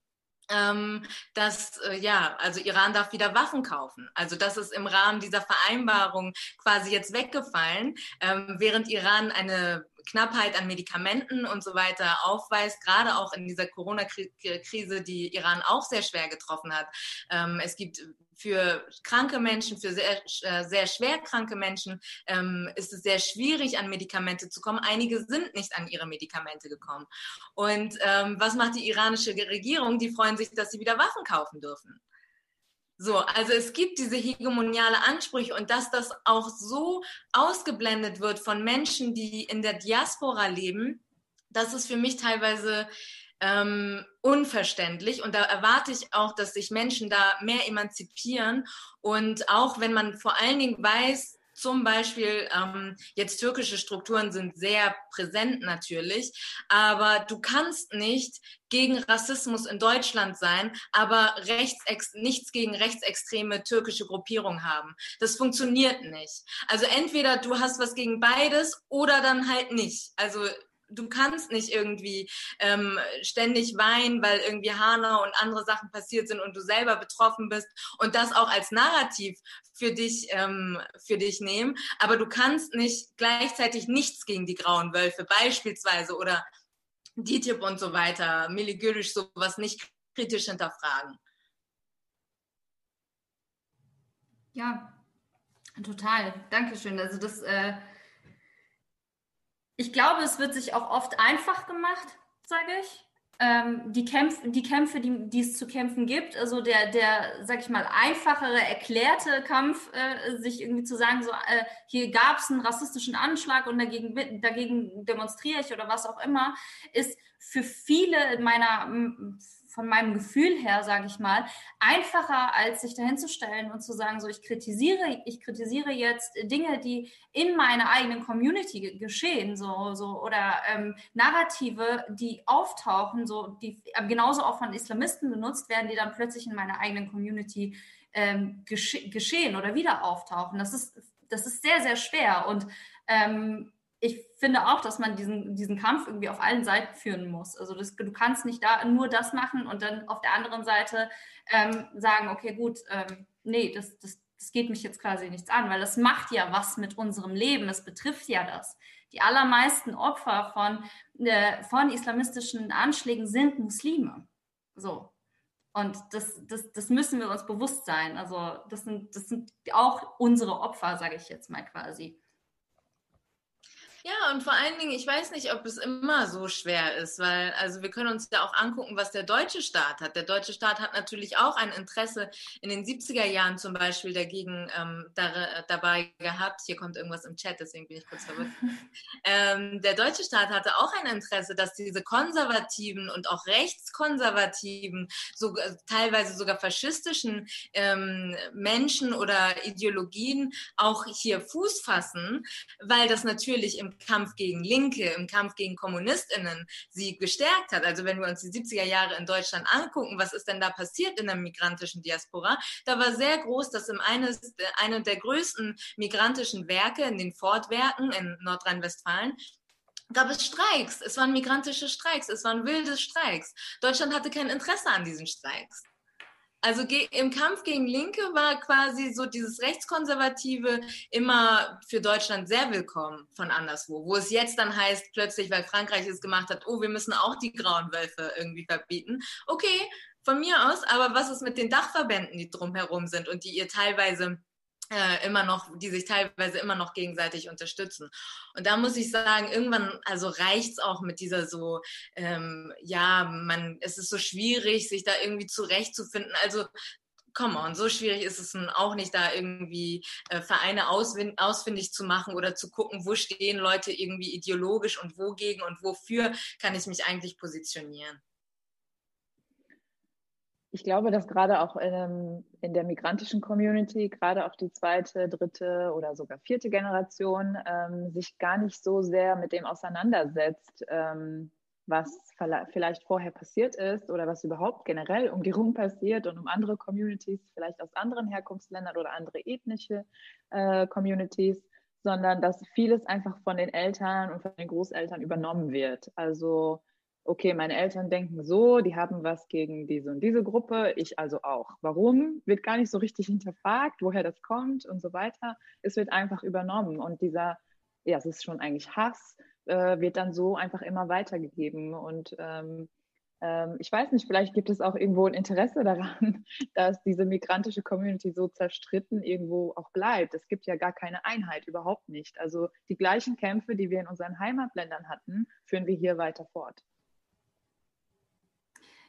Speaker 3: ähm, dass äh, ja, also Iran darf wieder Waffen kaufen. Also das ist im Rahmen dieser Vereinbarung quasi jetzt weggefallen, ähm, während Iran eine Knappheit an Medikamenten und so weiter aufweist, gerade auch in dieser Corona-Krise, die Iran auch sehr schwer getroffen hat. Ähm, es gibt für kranke Menschen, für sehr, äh, sehr schwer kranke Menschen ähm, ist es sehr schwierig, an Medikamente zu kommen. Einige sind nicht an ihre Medikamente gekommen. Und ähm, was macht die iranische Regierung? Die freuen sich, dass sie wieder Waffen kaufen dürfen. So, also es gibt diese hegemoniale Ansprüche und dass das auch so ausgeblendet wird von Menschen, die in der Diaspora leben, das ist für mich teilweise ähm, unverständlich. Und da erwarte ich auch, dass sich Menschen da mehr emanzipieren. Und auch wenn man vor allen Dingen weiß, zum Beispiel, ähm, jetzt türkische Strukturen sind sehr präsent natürlich, aber du kannst nicht gegen Rassismus in Deutschland sein, aber nichts gegen rechtsextreme türkische Gruppierungen haben. Das funktioniert nicht. Also entweder du hast was gegen beides oder dann halt nicht. Also du kannst nicht irgendwie ähm, ständig weinen, weil irgendwie Hanau und andere Sachen passiert sind und du selber betroffen bist und das auch als Narrativ für dich, ähm, für dich nehmen. Aber du kannst nicht gleichzeitig nichts gegen die grauen Wölfe beispielsweise oder DTIP und so weiter, Milli Güllisch sowas nicht kritisch hinterfragen.
Speaker 1: Ja, total. Dankeschön. Also das äh ich glaube, es wird sich auch oft einfach gemacht, sage ich. Ähm, die, Kämpfe, die Kämpfe, die, die es zu kämpfen gibt, also der, der, sag ich mal, einfachere, erklärte Kampf, äh, sich irgendwie zu sagen, so, äh, hier gab es einen rassistischen Anschlag und dagegen, dagegen demonstriere ich oder was auch immer, ist für viele meiner von meinem Gefühl her, sage ich mal, einfacher, als sich dahinzustellen und zu sagen, so ich kritisiere, ich kritisiere jetzt Dinge, die in meiner eigenen Community geschehen, so, so oder ähm, Narrative, die auftauchen, so die genauso auch von Islamisten benutzt werden, die dann plötzlich in meiner eigenen Community ähm, gesche geschehen oder wieder auftauchen. Das ist, das ist sehr, sehr schwer und ähm, ich finde auch, dass man diesen, diesen Kampf irgendwie auf allen Seiten führen muss. Also das, du kannst nicht da nur das machen und dann auf der anderen Seite ähm, sagen, okay, gut, ähm, nee, das, das, das geht mich jetzt quasi nichts an, weil das macht ja was mit unserem Leben, es betrifft ja das. Die allermeisten Opfer von, äh, von islamistischen Anschlägen sind Muslime. So. Und das, das, das müssen wir uns bewusst sein. Also das sind, das sind auch unsere Opfer, sage ich jetzt mal quasi.
Speaker 3: Ja, und vor allen Dingen, ich weiß nicht, ob es immer so schwer ist, weil, also wir können uns ja auch angucken, was der deutsche Staat hat. Der deutsche Staat hat natürlich auch ein Interesse in den 70er Jahren zum Beispiel dagegen ähm, da, dabei gehabt. Hier kommt irgendwas im Chat, deswegen bin ich kurz verwirrt. [laughs] ähm, der deutsche Staat hatte auch ein Interesse, dass diese konservativen und auch rechtskonservativen, so, teilweise sogar faschistischen ähm, Menschen oder Ideologien auch hier Fuß fassen, weil das natürlich im Kampf gegen Linke, im Kampf gegen KommunistInnen sie gestärkt hat. Also wenn wir uns die 70er Jahre in Deutschland angucken, was ist denn da passiert in der migrantischen Diaspora? Da war sehr groß, dass im eines, eine der größten migrantischen Werke in den Fortwerken in Nordrhein-Westfalen gab es Streiks. Es waren migrantische Streiks. Es waren wilde Streiks. Deutschland hatte kein Interesse an diesen Streiks. Also im Kampf gegen Linke war quasi so dieses Rechtskonservative immer für Deutschland sehr willkommen von anderswo. Wo es jetzt dann heißt, plötzlich, weil Frankreich es gemacht hat, oh, wir müssen auch die grauen Wölfe irgendwie verbieten. Okay, von mir aus, aber was ist mit den Dachverbänden, die drumherum sind und die ihr teilweise äh, immer noch, die sich teilweise immer noch gegenseitig unterstützen. Und da muss ich sagen, irgendwann, also reicht es auch mit dieser so, ähm, ja, man, es ist so schwierig, sich da irgendwie zurechtzufinden. Also come on, so schwierig ist es nun auch nicht, da irgendwie äh, Vereine ausfindig zu machen oder zu gucken, wo stehen Leute irgendwie ideologisch und wogegen und wofür kann ich mich eigentlich positionieren
Speaker 4: ich glaube, dass gerade auch in, in, der migrantischen Community, gerade auch die zweite, dritte oder sogar vierte Generation, ähm, sich gar nicht so sehr mit dem auseinandersetzt, ähm, was vielleicht vorher passiert ist oder was überhaupt generell um die rum passiert und um andere Communities, vielleicht aus anderen Herkunftsländern oder andere ethnische äh, Communities, sondern dass vieles einfach von den Eltern und von den Großeltern übernommen wird. Also okay, meine Eltern denken so, die haben was gegen diese und diese Gruppe, ich also auch. Warum? Wird gar nicht so richtig hinterfragt, woher das kommt und so weiter. Es wird einfach übernommen und dieser, ja, es ist schon eigentlich Hass, äh, wird dann so einfach immer weitergegeben und ähm, ähm, ich weiß nicht, vielleicht gibt es auch irgendwo ein Interesse daran, [laughs] dass diese migrantische Community so zerstritten irgendwo auch bleibt. Es gibt ja gar keine Einheit, überhaupt nicht. Also die gleichen Kämpfe, die wir in unseren Heimatländern hatten, führen wir hier weiter fort.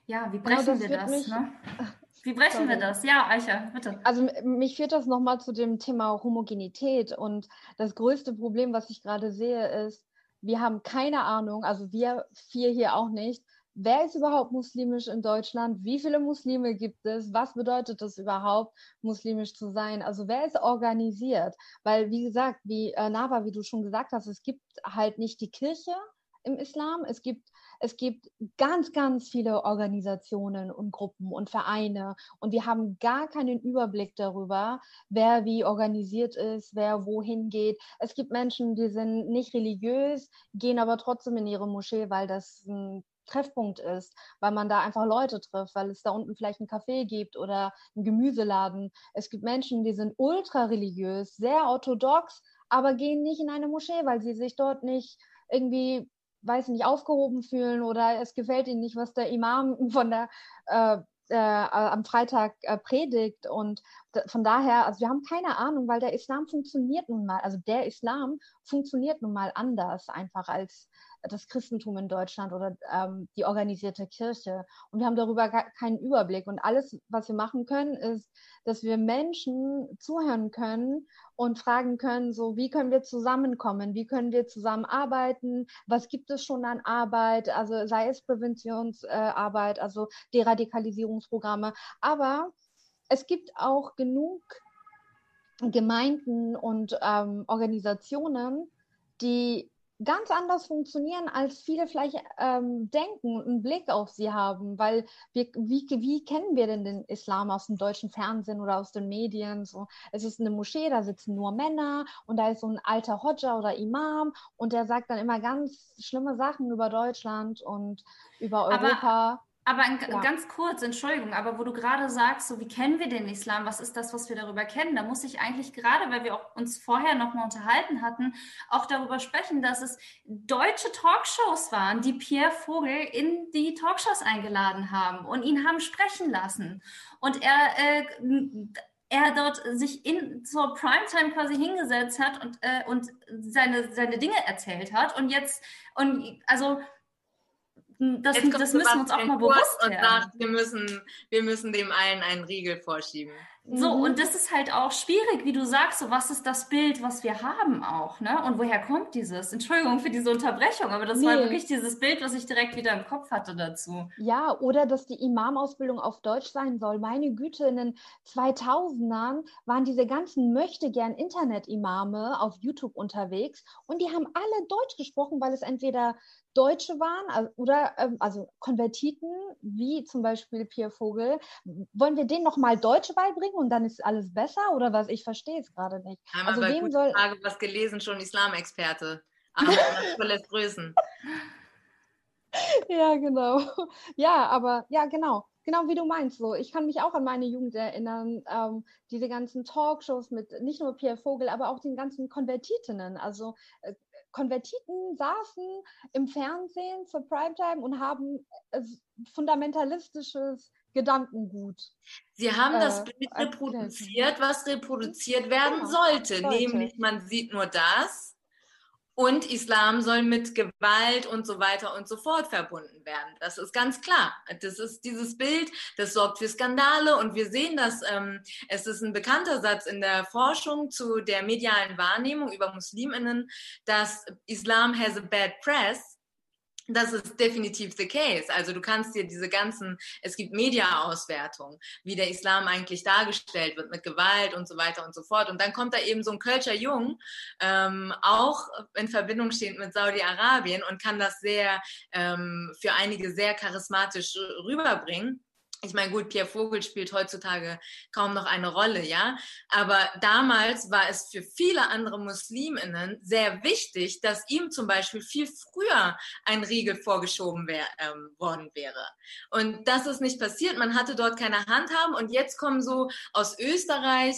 Speaker 1: Ja, wie brechen genau, das wir das? Mich, ne? [laughs] Wie brechen sorry. wir das? Ja, Eicher, bitte.
Speaker 2: Also mich führt das nochmal zu dem Thema Homogenität. Und das größte Problem, was ich gerade sehe, ist, wir haben keine Ahnung, also wir vier hier auch nicht, wer ist überhaupt muslimisch in Deutschland? Wie viele Muslime gibt es? Was bedeutet es überhaupt, muslimisch zu sein? Also wer ist organisiert? Weil, wie gesagt, wie äh, Nava, wie du schon gesagt hast, es gibt halt nicht die Kirche im Islam. Es gibt es gibt ganz, ganz viele Organisationen und Gruppen und Vereine und wir haben gar keinen Überblick darüber, wer wie organisiert ist, wer wohin geht. Es gibt Menschen, die sind nicht religiös, gehen aber trotzdem in ihre Moschee, weil das ein Treffpunkt ist, weil man da einfach Leute trifft, weil es da unten vielleicht ein Café gibt oder ein Gemüseladen. Es gibt Menschen, die sind ultra religiös, sehr orthodox, aber gehen nicht in eine Moschee, weil sie sich dort nicht irgendwie weiß nicht, aufgehoben fühlen oder es gefällt ihnen nicht, was der Imam [laughs] von der äh, äh, am Freitag äh, predigt. Und von daher, also wir haben keine Ahnung, weil der Islam funktioniert nun mal, also der Islam funktioniert nun mal anders einfach als das Christentum in Deutschland oder ähm, die organisierte Kirche. Und wir haben darüber keinen Überblick. Und alles, was wir machen können, ist, dass wir Menschen zuhören können und fragen können, so wie können wir zusammenkommen, wie können wir zusammenarbeiten, was gibt es schon an Arbeit, also sei es Präventionsarbeit, äh, also Deradikalisierungsprogramme. Aber es gibt auch genug Gemeinden und ähm, Organisationen, die ganz anders funktionieren, als viele vielleicht ähm, denken, einen Blick auf sie haben, weil wir, wie, wie kennen wir denn den Islam aus dem deutschen Fernsehen oder aus den Medien? So, es ist eine Moschee, da sitzen nur Männer und da ist so ein alter Hodja oder Imam und der sagt dann immer ganz schlimme Sachen über Deutschland und über Europa.
Speaker 1: Aber aber ein, ja. ganz kurz, Entschuldigung, aber wo du gerade sagst, so wie kennen wir den Islam, was ist das, was wir darüber kennen, da muss ich eigentlich gerade, weil wir auch uns vorher nochmal unterhalten hatten, auch darüber sprechen, dass es deutsche Talkshows waren, die Pierre Vogel in die Talkshows eingeladen haben und ihn haben sprechen lassen. Und er, äh, er dort sich in zur Primetime quasi hingesetzt hat und, äh, und seine, seine Dinge erzählt hat. Und jetzt, und also das, das müssen wir uns auch mal bewusst
Speaker 3: werden. Und sagt, wir müssen, wir müssen dem allen einen Riegel vorschieben.
Speaker 1: So, mhm. und das ist halt auch schwierig, wie du sagst, so was ist das Bild, was wir haben auch, ne? Und woher kommt dieses? Entschuldigung für diese Unterbrechung, aber das nee. war wirklich dieses Bild, was ich direkt wieder im Kopf hatte dazu.
Speaker 2: Ja, oder dass die Imam-Ausbildung auf Deutsch sein soll. Meine Güte, in den 2000ern waren diese ganzen möchtegern Internet-Imame auf YouTube unterwegs und die haben alle Deutsch gesprochen, weil es entweder Deutsche waren oder ähm, also Konvertiten, wie zum Beispiel Pierre Vogel. Wollen wir denen nochmal Deutsche beibringen und dann ist alles besser oder was? Ich verstehe es gerade nicht.
Speaker 3: Einmal also wem soll... Frage, was gelesen, schon Islamexperte. [laughs] Aber lässt grüßen.
Speaker 2: Ja, genau. [laughs] Ja, aber ja, genau. Genau wie du meinst. So, ich kann mich auch an meine Jugend erinnern. Ähm, diese ganzen Talkshows mit nicht nur Pierre Vogel, aber auch den ganzen Konvertitinnen. Also äh, Konvertiten saßen im Fernsehen zur Primetime und haben äh, fundamentalistisches Gedankengut.
Speaker 3: Sie haben äh, das Bild reproduziert, was reproduziert werden ja, sollte, sollte, nämlich man sieht nur das und Islam soll mit Gewalt und so weiter und so fort verbunden werden. Das ist ganz klar. Das ist dieses Bild, das sorgt für Skandale und wir sehen das. Ähm, es ist ein bekannter Satz in der Forschung zu der medialen Wahrnehmung über Musliminnen, dass Islam has a bad press das ist definitiv the case. Also du kannst dir diese ganzen, es gibt Media-Auswertungen, wie der Islam eigentlich dargestellt wird mit Gewalt und so weiter und so fort. Und dann kommt da eben so ein Kölscher Jung, ähm, auch in Verbindung stehend mit Saudi-Arabien und kann das sehr ähm, für einige sehr charismatisch rüberbringen ich meine, gut, Pierre Vogel spielt heutzutage kaum noch eine Rolle, ja. Aber damals war es für viele andere Musliminnen sehr wichtig, dass ihm zum Beispiel viel früher ein Riegel vorgeschoben wär, ähm, worden wäre. Und das ist nicht passiert. Man hatte dort keine Handhaben. Und jetzt kommen so aus Österreich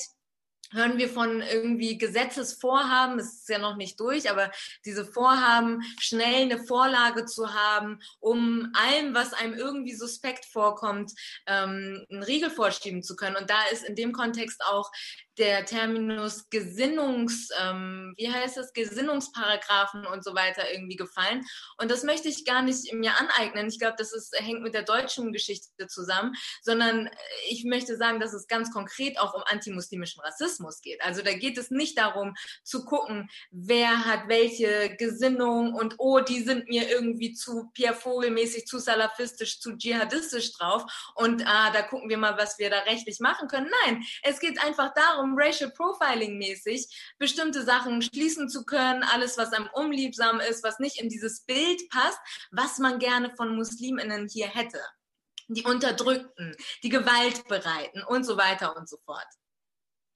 Speaker 3: hören wir von irgendwie Gesetzesvorhaben, es ist ja noch nicht durch, aber diese Vorhaben, schnell eine Vorlage zu haben, um allem, was einem irgendwie suspekt vorkommt, ähm, einen Riegel vorschieben zu können. Und da ist in dem Kontext auch der Terminus Gesinnungs, ähm, wie heißt es, Gesinnungsparagraphen und so weiter irgendwie gefallen. Und das möchte ich gar nicht mir aneignen. Ich glaube, das ist, hängt mit der deutschen Geschichte zusammen, sondern ich möchte sagen, dass es ganz konkret auch um antimuslimischen Rassismus geht. Also da geht es nicht darum zu gucken, wer hat welche Gesinnung und oh, die sind mir irgendwie zu Pierre Vogel mäßig, zu salafistisch, zu dschihadistisch drauf und ah, da gucken wir mal, was wir da rechtlich machen können. Nein, es geht einfach darum, um Racial Profiling mäßig bestimmte Sachen schließen zu können, alles, was einem unliebsam ist, was nicht in dieses Bild passt, was man gerne von Musliminnen hier hätte. Die Unterdrückten, die Gewaltbereiten und so weiter und so fort.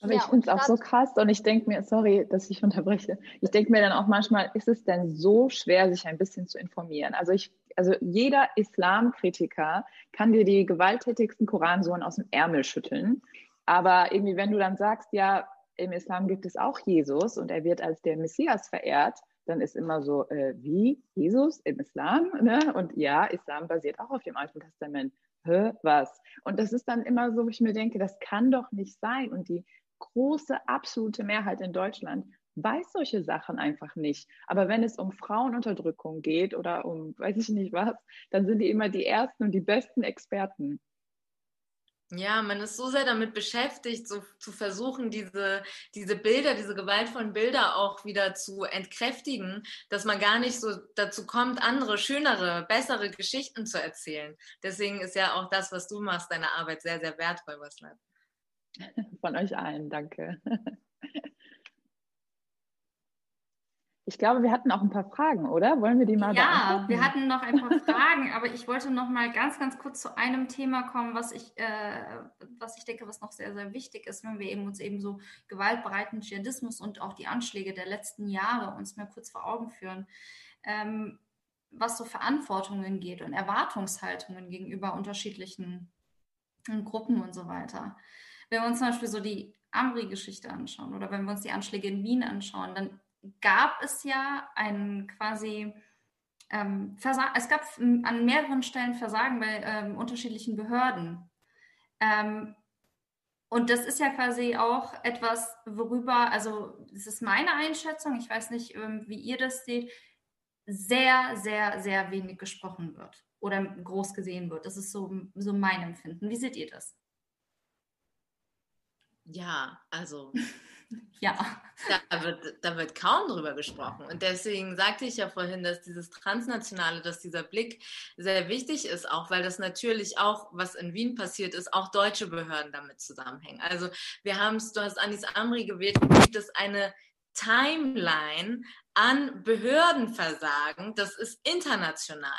Speaker 4: Aber ja, ich finde es auch so krass und ich denke mir, sorry, dass ich unterbreche, ich denke mir dann auch manchmal, ist es denn so schwer, sich ein bisschen zu informieren? Also ich, also jeder Islamkritiker kann dir die gewalttätigsten Koransoren aus dem Ärmel schütteln. Aber irgendwie, wenn du dann sagst, ja, im Islam gibt es auch Jesus und er wird als der Messias verehrt, dann ist immer so, äh, wie Jesus im Islam? Ne? Und ja, Islam basiert auch auf dem Alten Testament. Hä, was? Und das ist dann immer so, wo ich mir denke, das kann doch nicht sein. Und die große, absolute Mehrheit in Deutschland weiß solche Sachen einfach nicht. Aber wenn es um Frauenunterdrückung geht oder um weiß ich nicht was, dann sind die immer die ersten und die besten Experten.
Speaker 3: Ja, man ist so sehr damit beschäftigt, so zu versuchen, diese, diese Bilder, diese gewaltvollen Bilder auch wieder zu entkräftigen, dass man gar nicht so dazu kommt, andere, schönere, bessere Geschichten zu erzählen. Deswegen ist ja auch das, was du machst, deine Arbeit sehr, sehr wertvoll, Waslat.
Speaker 4: Von euch allen, danke. [laughs] Ich glaube, wir hatten auch ein paar Fragen, oder? Wollen wir die mal
Speaker 1: ja, beantworten? Ja, wir hatten noch ein paar Fragen, aber ich wollte noch mal ganz, ganz kurz zu einem Thema kommen, was ich, äh, was ich denke, was noch sehr, sehr wichtig ist, wenn wir eben uns eben so gewaltbereiten Dschihadismus und auch die Anschläge der letzten Jahre uns mal kurz vor Augen führen. Ähm, was so Verantwortungen geht und Erwartungshaltungen gegenüber unterschiedlichen Gruppen und so weiter. Wenn wir uns zum Beispiel so die Amri-Geschichte anschauen oder wenn wir uns die Anschläge in Wien anschauen, dann gab es ja ein quasi ähm, Versagen, es gab an mehreren Stellen Versagen bei ähm, unterschiedlichen Behörden. Ähm, und das ist ja quasi auch etwas, worüber, also das ist meine Einschätzung, ich weiß nicht, ähm, wie ihr das seht, sehr, sehr, sehr wenig gesprochen wird oder groß gesehen wird. Das ist so, so mein Empfinden. Wie seht ihr das?
Speaker 3: Ja, also [laughs]
Speaker 1: ja.
Speaker 3: Da wird, da wird kaum drüber gesprochen. Und deswegen sagte ich ja vorhin, dass dieses Transnationale, dass dieser Blick sehr wichtig ist, auch weil das natürlich auch, was in Wien passiert ist, auch deutsche Behörden damit zusammenhängen. Also wir haben es, du hast Anis Amri gewählt, gibt es eine Timeline an Behördenversagen, das ist international.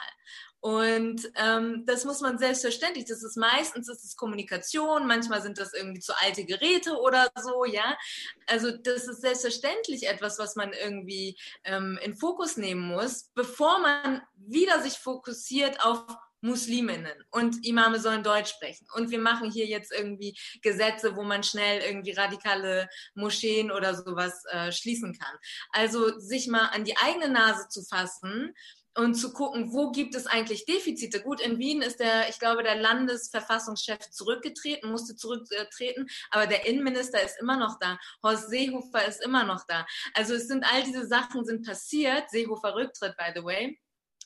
Speaker 3: Und ähm, das muss man selbstverständlich, das ist meistens ist es Kommunikation, manchmal sind das irgendwie zu alte Geräte oder so, ja. Also das ist selbstverständlich etwas, was man irgendwie ähm, in Fokus nehmen muss, bevor man wieder sich fokussiert auf Musliminnen und Imame sollen Deutsch sprechen. Und wir machen hier jetzt irgendwie Gesetze, wo man schnell irgendwie radikale Moscheen oder sowas äh, schließen kann. Also sich mal an die eigene Nase zu fassen und zu gucken, wo gibt es eigentlich Defizite. Gut, in Wien ist der, ich glaube, der Landesverfassungschef zurückgetreten, musste zurücktreten, aber der Innenminister ist immer noch da. Horst Seehofer ist immer noch da. Also es sind all diese Sachen sind passiert. Seehofer Rücktritt, by the way.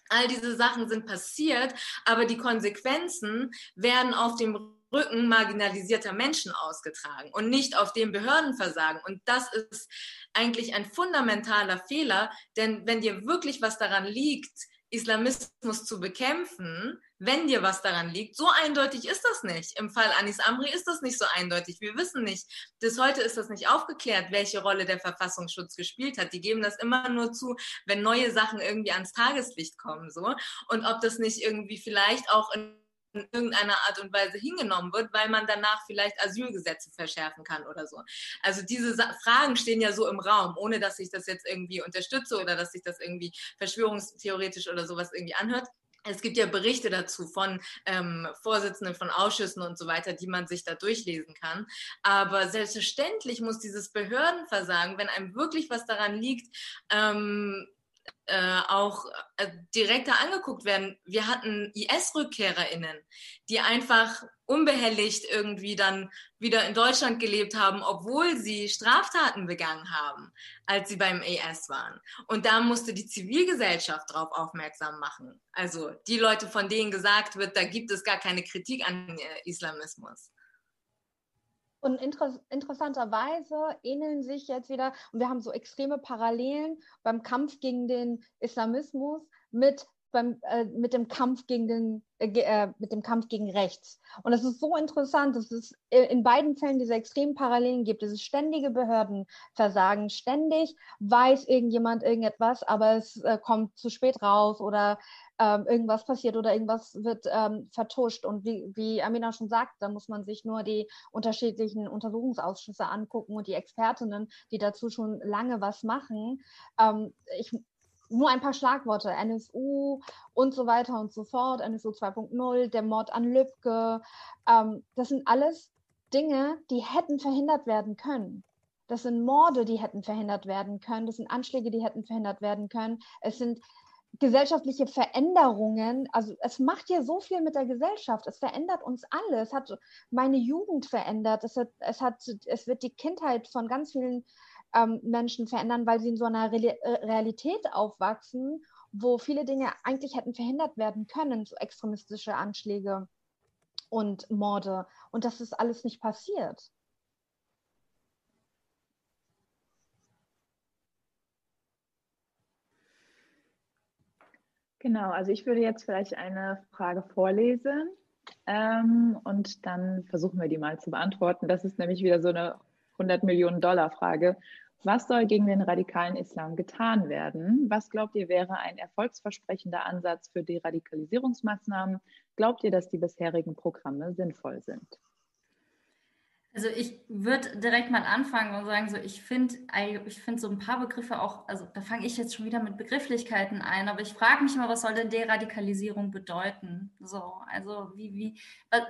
Speaker 3: All diese Sachen sind passiert, aber die Konsequenzen werden auf dem Rücken marginalisierter Menschen ausgetragen und nicht auf dem Behördenversagen. Und das ist eigentlich ein fundamentaler Fehler, denn wenn dir wirklich was daran liegt, Islamismus zu bekämpfen, wenn dir was daran liegt. So eindeutig ist das nicht. Im Fall Anis Amri ist das nicht so eindeutig. Wir wissen nicht, bis heute ist das nicht aufgeklärt, welche Rolle der Verfassungsschutz gespielt hat. Die geben das immer nur zu, wenn neue Sachen irgendwie ans Tageslicht kommen, so. Und ob das nicht irgendwie vielleicht auch in in irgendeiner Art und Weise hingenommen wird, weil man danach vielleicht Asylgesetze verschärfen kann oder so. Also diese Sa Fragen stehen ja so im Raum, ohne dass ich das jetzt irgendwie unterstütze oder dass sich das irgendwie verschwörungstheoretisch oder sowas irgendwie anhört. Es gibt ja Berichte dazu von ähm, Vorsitzenden von Ausschüssen und so weiter, die man sich da durchlesen kann. Aber selbstverständlich muss dieses Behördenversagen, wenn einem wirklich was daran liegt, ähm, äh, auch äh, direkter angeguckt werden. Wir hatten IS-RückkehrerInnen, die einfach unbehelligt irgendwie dann wieder in Deutschland gelebt haben, obwohl sie Straftaten begangen haben, als sie beim IS waren. Und da musste die Zivilgesellschaft darauf aufmerksam machen. Also die Leute, von denen gesagt wird, da gibt es gar keine Kritik an äh, Islamismus.
Speaker 2: Und inter interessanterweise ähneln sich jetzt wieder, und wir haben so extreme Parallelen beim Kampf gegen den Islamismus mit, beim, äh, mit dem Kampf gegen den, äh, äh mit dem Kampf gegen rechts. Und es ist so interessant, dass es in beiden Fällen diese extremen Parallelen gibt. Dieses ständige Behördenversagen. Ständig weiß irgendjemand irgendetwas, aber es äh, kommt zu spät raus oder ähm, irgendwas passiert oder irgendwas wird ähm, vertuscht. Und wie, wie Amina schon sagt, da muss man sich nur die unterschiedlichen Untersuchungsausschüsse angucken und die Expertinnen, die dazu schon lange was machen. Ähm, ich, nur ein paar Schlagworte, NSU und so weiter und so fort, NSU 2.0, der Mord an Lübcke. Ähm, das sind alles Dinge, die hätten verhindert werden können. Das sind Morde, die hätten verhindert werden können. Das sind Anschläge, die hätten verhindert werden können. Es sind gesellschaftliche Veränderungen, also es macht ja so viel mit der Gesellschaft, es verändert uns alle, es hat meine Jugend verändert, es, hat, es, hat, es wird die Kindheit von ganz vielen ähm, Menschen verändern, weil sie in so einer Re äh, Realität aufwachsen, wo viele Dinge eigentlich hätten verhindert werden können, so extremistische Anschläge und Morde. Und das ist alles nicht passiert.
Speaker 4: Genau, also ich würde jetzt vielleicht eine Frage vorlesen ähm, und dann versuchen wir die mal zu beantworten. Das ist nämlich wieder so eine 100 Millionen Dollar Frage. Was soll gegen den radikalen Islam getan werden? Was glaubt ihr wäre ein erfolgsversprechender Ansatz für die Radikalisierungsmaßnahmen? Glaubt ihr, dass die bisherigen Programme sinnvoll sind?
Speaker 1: Also ich würde direkt mal anfangen und sagen, so ich finde ich finde so ein paar Begriffe auch, also da fange ich jetzt schon wieder mit Begrifflichkeiten ein, aber ich frage mich immer, was soll denn Deradikalisierung bedeuten? So, also wie, wie,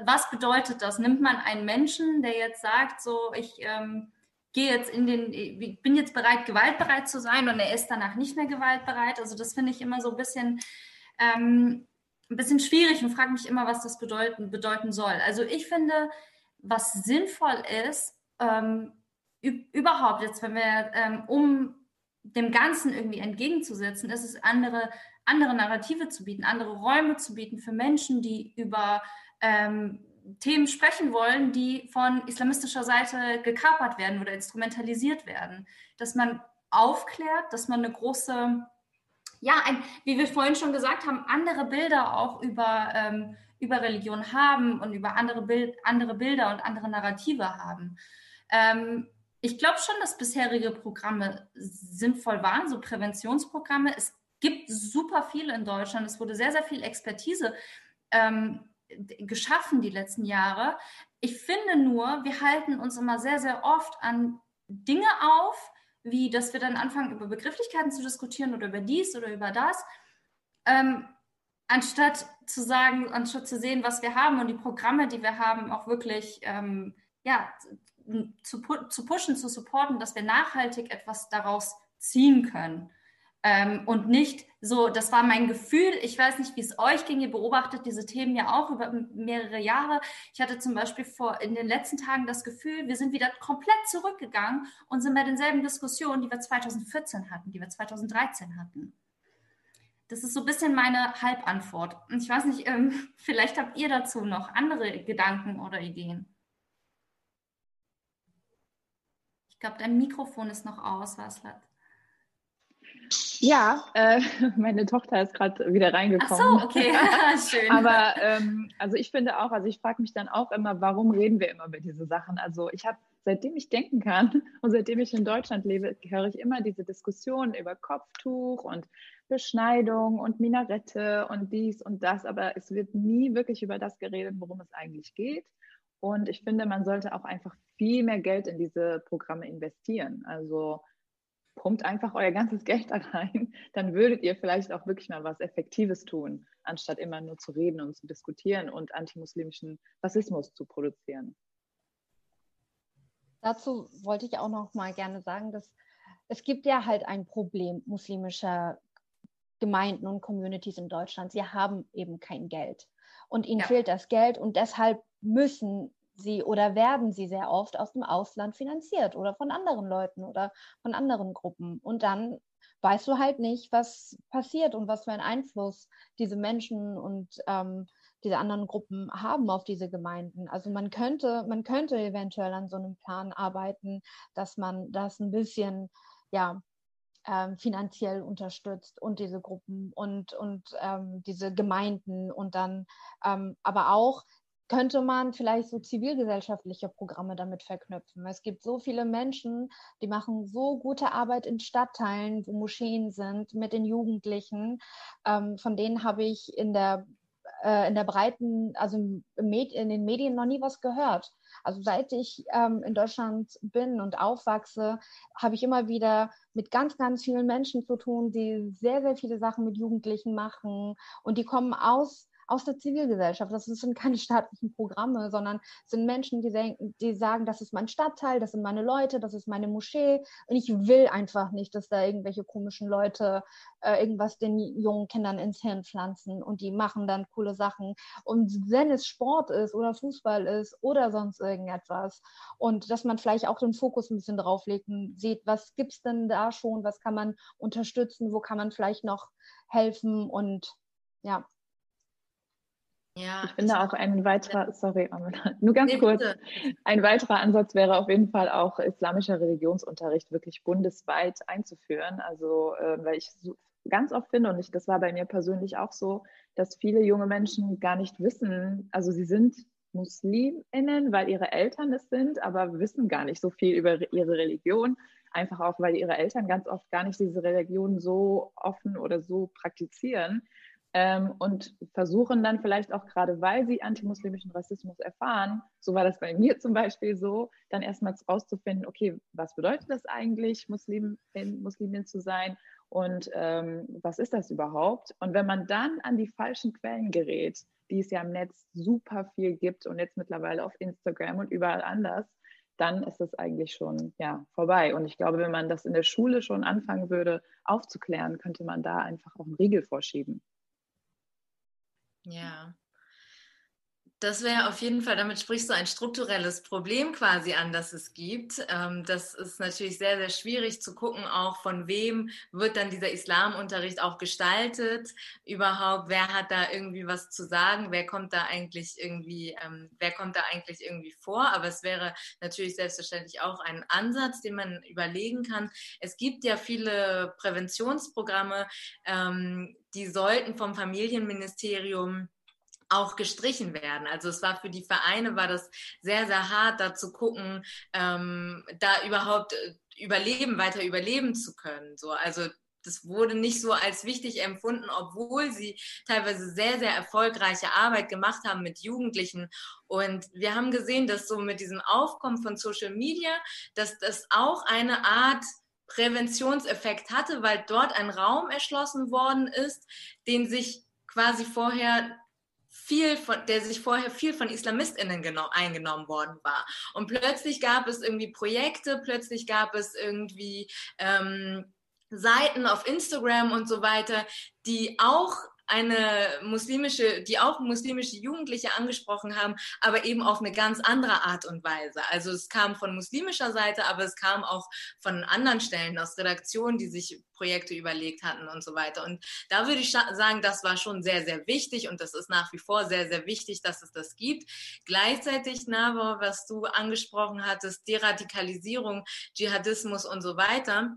Speaker 1: was bedeutet das? Nimmt man einen Menschen, der jetzt sagt, so ich ähm, gehe jetzt in den, ich bin jetzt bereit, gewaltbereit zu sein und er ist danach nicht mehr gewaltbereit? Also das finde ich immer so ein bisschen ähm, ein bisschen schwierig und frage mich immer, was das bedeuten, bedeuten soll. Also ich finde, was sinnvoll ist, ähm, überhaupt jetzt, wenn wir, ähm, um dem Ganzen irgendwie entgegenzusetzen, ist es andere, andere Narrative zu bieten, andere Räume zu bieten für Menschen, die über ähm, Themen sprechen wollen, die von islamistischer Seite gekapert werden oder instrumentalisiert werden. Dass man aufklärt, dass man eine große, ja, ein, wie wir vorhin schon gesagt haben, andere Bilder auch über ähm, über Religion haben und über andere, Bild, andere Bilder und andere Narrative haben. Ähm, ich glaube schon, dass bisherige Programme sinnvoll waren, so Präventionsprogramme. Es gibt super viele in Deutschland. Es wurde sehr, sehr viel Expertise ähm, geschaffen die letzten Jahre. Ich finde nur, wir halten uns immer sehr, sehr oft an Dinge auf, wie dass wir dann anfangen, über Begrifflichkeiten zu diskutieren oder über dies oder über das. Ähm, anstatt zu sagen, anstatt zu sehen, was wir haben und die Programme, die wir haben, auch wirklich ähm, ja, zu, zu pushen, zu supporten, dass wir nachhaltig etwas daraus ziehen können. Ähm, und nicht so, das war mein Gefühl. Ich weiß nicht, wie es euch ging. Ihr beobachtet diese Themen ja auch über mehrere Jahre. Ich hatte zum Beispiel vor in den letzten Tagen das Gefühl, wir sind wieder komplett zurückgegangen und sind bei denselben Diskussionen, die wir 2014 hatten, die wir 2013 hatten. Das ist so ein bisschen meine Halbantwort. Und ich weiß nicht, ähm, [laughs] vielleicht habt ihr dazu noch andere Gedanken oder Ideen. Ich glaube, dein Mikrofon ist noch aus, Waslat.
Speaker 4: Ja, äh, [laughs] meine Tochter ist gerade wieder reingekommen.
Speaker 1: Ach so, okay, [laughs] [laughs] schön.
Speaker 4: Aber ähm, also ich finde auch, also ich frage mich dann auch immer, warum reden wir immer über diese Sachen? Also ich habe, seitdem ich denken kann und seitdem ich in Deutschland lebe, höre ich immer diese Diskussionen über Kopftuch und Beschneidung und Minarette und dies und das, aber es wird nie wirklich über das geredet, worum es eigentlich geht. Und ich finde, man sollte auch einfach viel mehr Geld in diese Programme investieren. Also pumpt einfach euer ganzes Geld da rein, [laughs] dann würdet ihr vielleicht auch wirklich mal was Effektives tun, anstatt immer nur zu reden und zu diskutieren und antimuslimischen Rassismus zu produzieren.
Speaker 2: Dazu wollte ich auch noch mal gerne sagen, dass es gibt ja halt ein Problem muslimischer Gemeinden und Communities in Deutschland. Sie haben eben kein Geld und ihnen ja. fehlt das Geld und deshalb müssen sie oder werden sie sehr oft aus dem Ausland finanziert oder von anderen Leuten oder von anderen Gruppen. Und dann weißt du halt nicht, was passiert und was für einen Einfluss diese Menschen und ähm, diese anderen Gruppen haben auf diese Gemeinden. Also man könnte, man könnte eventuell an so einem Plan arbeiten, dass man das ein bisschen, ja, ähm, finanziell unterstützt und diese Gruppen und, und ähm, diese Gemeinden und dann ähm, aber auch könnte man vielleicht so zivilgesellschaftliche Programme damit verknüpfen. Es gibt so viele Menschen, die machen so gute Arbeit in Stadtteilen, wo Moscheen sind, mit den Jugendlichen. Ähm, von denen habe ich in der, äh, in der breiten, also in den Medien noch nie was gehört. Also seit ich ähm, in Deutschland bin und aufwachse, habe ich immer wieder mit ganz, ganz vielen Menschen zu tun, die sehr, sehr viele Sachen mit Jugendlichen machen und die kommen aus aus der Zivilgesellschaft. Das sind keine [laughs] staatlichen Programme, sondern sind Menschen, die, denken, die sagen, das ist mein Stadtteil, das sind meine Leute, das ist meine Moschee. Und ich will einfach nicht, dass da irgendwelche komischen Leute äh, irgendwas den jungen Kindern ins Hirn pflanzen und die machen dann coole Sachen. Und wenn es Sport ist oder Fußball ist oder sonst irgendetwas und dass man vielleicht auch den Fokus ein bisschen drauflegt und sieht, was gibt es denn da schon, was kann man unterstützen, wo kann man vielleicht noch helfen und ja,
Speaker 4: ja, ich finde auch ein weiterer, sorry, nur ganz nee, kurz, ein weiterer Ansatz wäre auf jeden Fall auch islamischer Religionsunterricht wirklich bundesweit einzuführen. Also, äh, weil ich ganz oft finde, und ich, das war bei mir persönlich auch so, dass viele junge Menschen gar nicht wissen, also sie sind Musliminnen, weil ihre Eltern es sind, aber wissen gar nicht so viel über ihre Religion. Einfach auch, weil ihre Eltern ganz oft gar nicht diese Religion so offen oder so praktizieren ähm, und versuchen dann vielleicht auch gerade, weil sie antimuslimischen Rassismus erfahren, so war das bei mir zum Beispiel so, dann erstmals rauszufinden, okay, was bedeutet das eigentlich, Muslimin, Muslimin zu sein und ähm, was ist das überhaupt? Und wenn man dann an die falschen Quellen gerät, die es ja im Netz super viel gibt und jetzt mittlerweile auf Instagram und überall anders, dann ist es eigentlich schon ja, vorbei. Und ich glaube, wenn man das in der Schule schon anfangen würde aufzuklären, könnte man da einfach auch einen Riegel vorschieben.
Speaker 3: Ja. Das wäre auf jeden Fall, damit sprichst du ein strukturelles Problem quasi an, das es gibt. Ähm, das ist natürlich sehr, sehr schwierig zu gucken, auch von wem wird dann dieser Islamunterricht auch gestaltet überhaupt, wer hat da irgendwie was zu sagen, wer kommt da eigentlich irgendwie, ähm, wer kommt da eigentlich irgendwie vor. Aber es wäre natürlich selbstverständlich auch ein Ansatz, den man überlegen kann. Es gibt ja viele Präventionsprogramme, ähm, die sollten vom Familienministerium auch gestrichen werden. Also es war für die Vereine war das sehr, sehr hart, da zu gucken, ähm, da überhaupt äh, überleben, weiter überleben zu können. So, also das wurde nicht so als wichtig empfunden, obwohl sie teilweise sehr, sehr erfolgreiche Arbeit gemacht haben mit Jugendlichen. Und wir haben gesehen, dass so mit diesem Aufkommen von Social Media, dass das auch eine Art Präventionseffekt hatte, weil dort ein Raum erschlossen worden ist, den sich quasi vorher viel von, der sich vorher viel von IslamistInnen eingenommen worden war. Und plötzlich gab es irgendwie Projekte, plötzlich gab es irgendwie ähm, Seiten auf Instagram und so weiter, die auch eine muslimische, die auch muslimische Jugendliche angesprochen haben, aber eben auf eine ganz andere Art und Weise. Also es kam von muslimischer Seite, aber es kam auch von anderen Stellen aus Redaktionen, die sich Projekte überlegt hatten und so weiter. Und da würde ich sagen, das war schon sehr, sehr wichtig und das ist nach wie vor sehr, sehr wichtig, dass es das gibt. Gleichzeitig, Navo, was du angesprochen hattest, Deradikalisierung, Dschihadismus und so weiter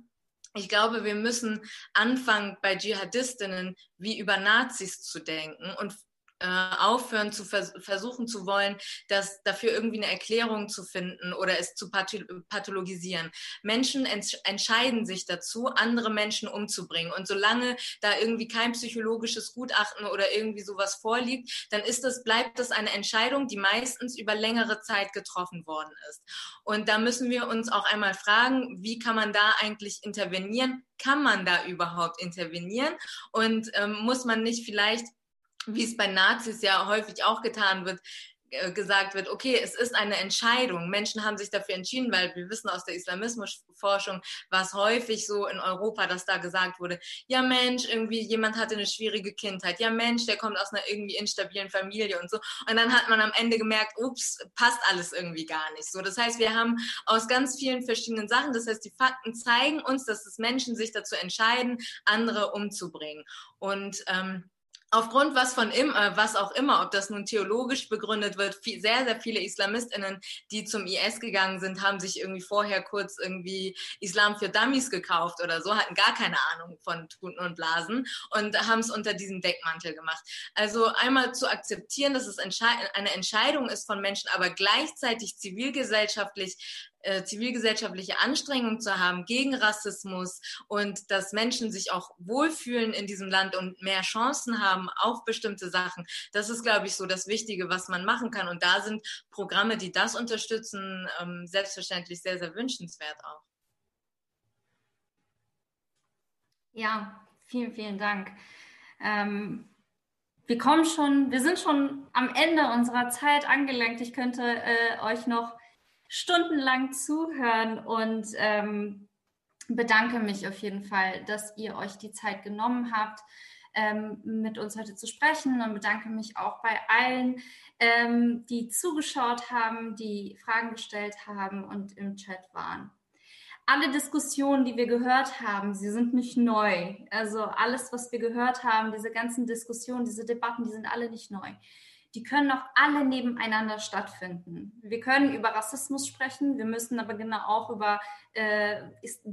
Speaker 3: ich glaube, wir müssen anfangen, bei Dschihadistinnen wie über Nazis zu denken und äh, aufhören zu vers versuchen zu wollen, dass dafür irgendwie eine Erklärung zu finden oder es zu pathologisieren. Menschen ents entscheiden sich dazu, andere Menschen umzubringen. Und solange da irgendwie kein psychologisches Gutachten oder irgendwie sowas vorliegt, dann ist das, bleibt das eine Entscheidung, die meistens über längere Zeit getroffen worden ist. Und da müssen wir uns auch einmal fragen, wie kann man da eigentlich intervenieren? Kann man da überhaupt intervenieren? Und ähm, muss man nicht vielleicht wie es bei Nazis ja häufig auch getan wird, äh, gesagt wird, okay, es ist eine Entscheidung. Menschen haben sich dafür entschieden, weil wir wissen aus der Islamismusforschung, was häufig so in Europa, dass da gesagt wurde, ja Mensch, irgendwie jemand hatte eine schwierige Kindheit, ja Mensch, der kommt aus einer irgendwie instabilen Familie und so. Und dann hat man am Ende gemerkt, ups, passt alles irgendwie gar nicht. So, das heißt, wir haben aus ganz vielen verschiedenen Sachen, das heißt, die Fakten zeigen uns, dass es Menschen sich dazu entscheiden, andere umzubringen. Und ähm, aufgrund was von im, äh, was auch immer, ob das nun theologisch begründet wird, viel, sehr, sehr viele IslamistInnen, die zum IS gegangen sind, haben sich irgendwie vorher kurz irgendwie Islam für Dummies gekauft oder so, hatten gar keine Ahnung von Tuten und Blasen und haben es unter diesem Deckmantel gemacht. Also einmal zu akzeptieren, dass es entschei eine Entscheidung ist von Menschen, aber gleichzeitig zivilgesellschaftlich äh, zivilgesellschaftliche Anstrengungen zu haben gegen Rassismus und dass Menschen sich auch wohlfühlen in diesem Land und mehr Chancen haben auf bestimmte Sachen. Das ist, glaube ich, so das Wichtige, was man machen kann. Und da sind Programme, die das unterstützen, ähm, selbstverständlich sehr, sehr wünschenswert auch.
Speaker 1: Ja, vielen, vielen Dank. Ähm, wir kommen schon, wir sind schon am Ende unserer Zeit angelangt. Ich könnte äh, euch noch stundenlang zuhören und ähm, bedanke mich auf jeden Fall, dass ihr euch die Zeit genommen habt, ähm, mit uns heute zu sprechen und bedanke mich auch bei allen, ähm, die zugeschaut haben, die Fragen gestellt haben und im Chat waren. Alle Diskussionen, die wir gehört haben, sie sind nicht neu. Also alles, was wir gehört haben, diese ganzen Diskussionen, diese Debatten, die sind alle nicht neu die können auch alle nebeneinander stattfinden. Wir können über Rassismus sprechen, wir müssen aber genau auch über äh,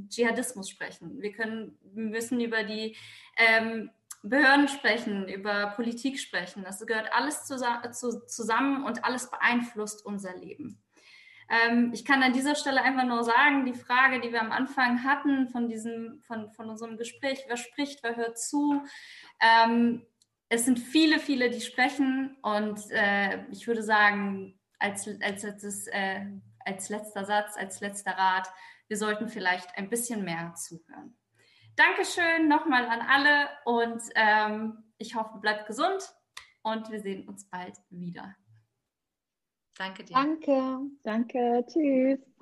Speaker 1: Dschihadismus sprechen. Wir, können, müssen über die ähm, Behörden sprechen, über Politik sprechen. Das gehört alles zusammen und alles beeinflusst unser Leben. Ähm, ich kann an dieser Stelle einfach nur sagen, die Frage, die wir am Anfang hatten von diesem, von, von unserem Gespräch, wer spricht, wer hört zu, ähm, es sind viele, viele, die sprechen und äh, ich würde sagen, als, als, als, äh, als letzter Satz, als letzter Rat, wir sollten vielleicht ein bisschen mehr zuhören. Dankeschön nochmal an alle und ähm, ich hoffe, bleibt gesund und wir sehen uns bald wieder.
Speaker 3: Danke dir.
Speaker 2: Danke.
Speaker 4: Danke. Tschüss.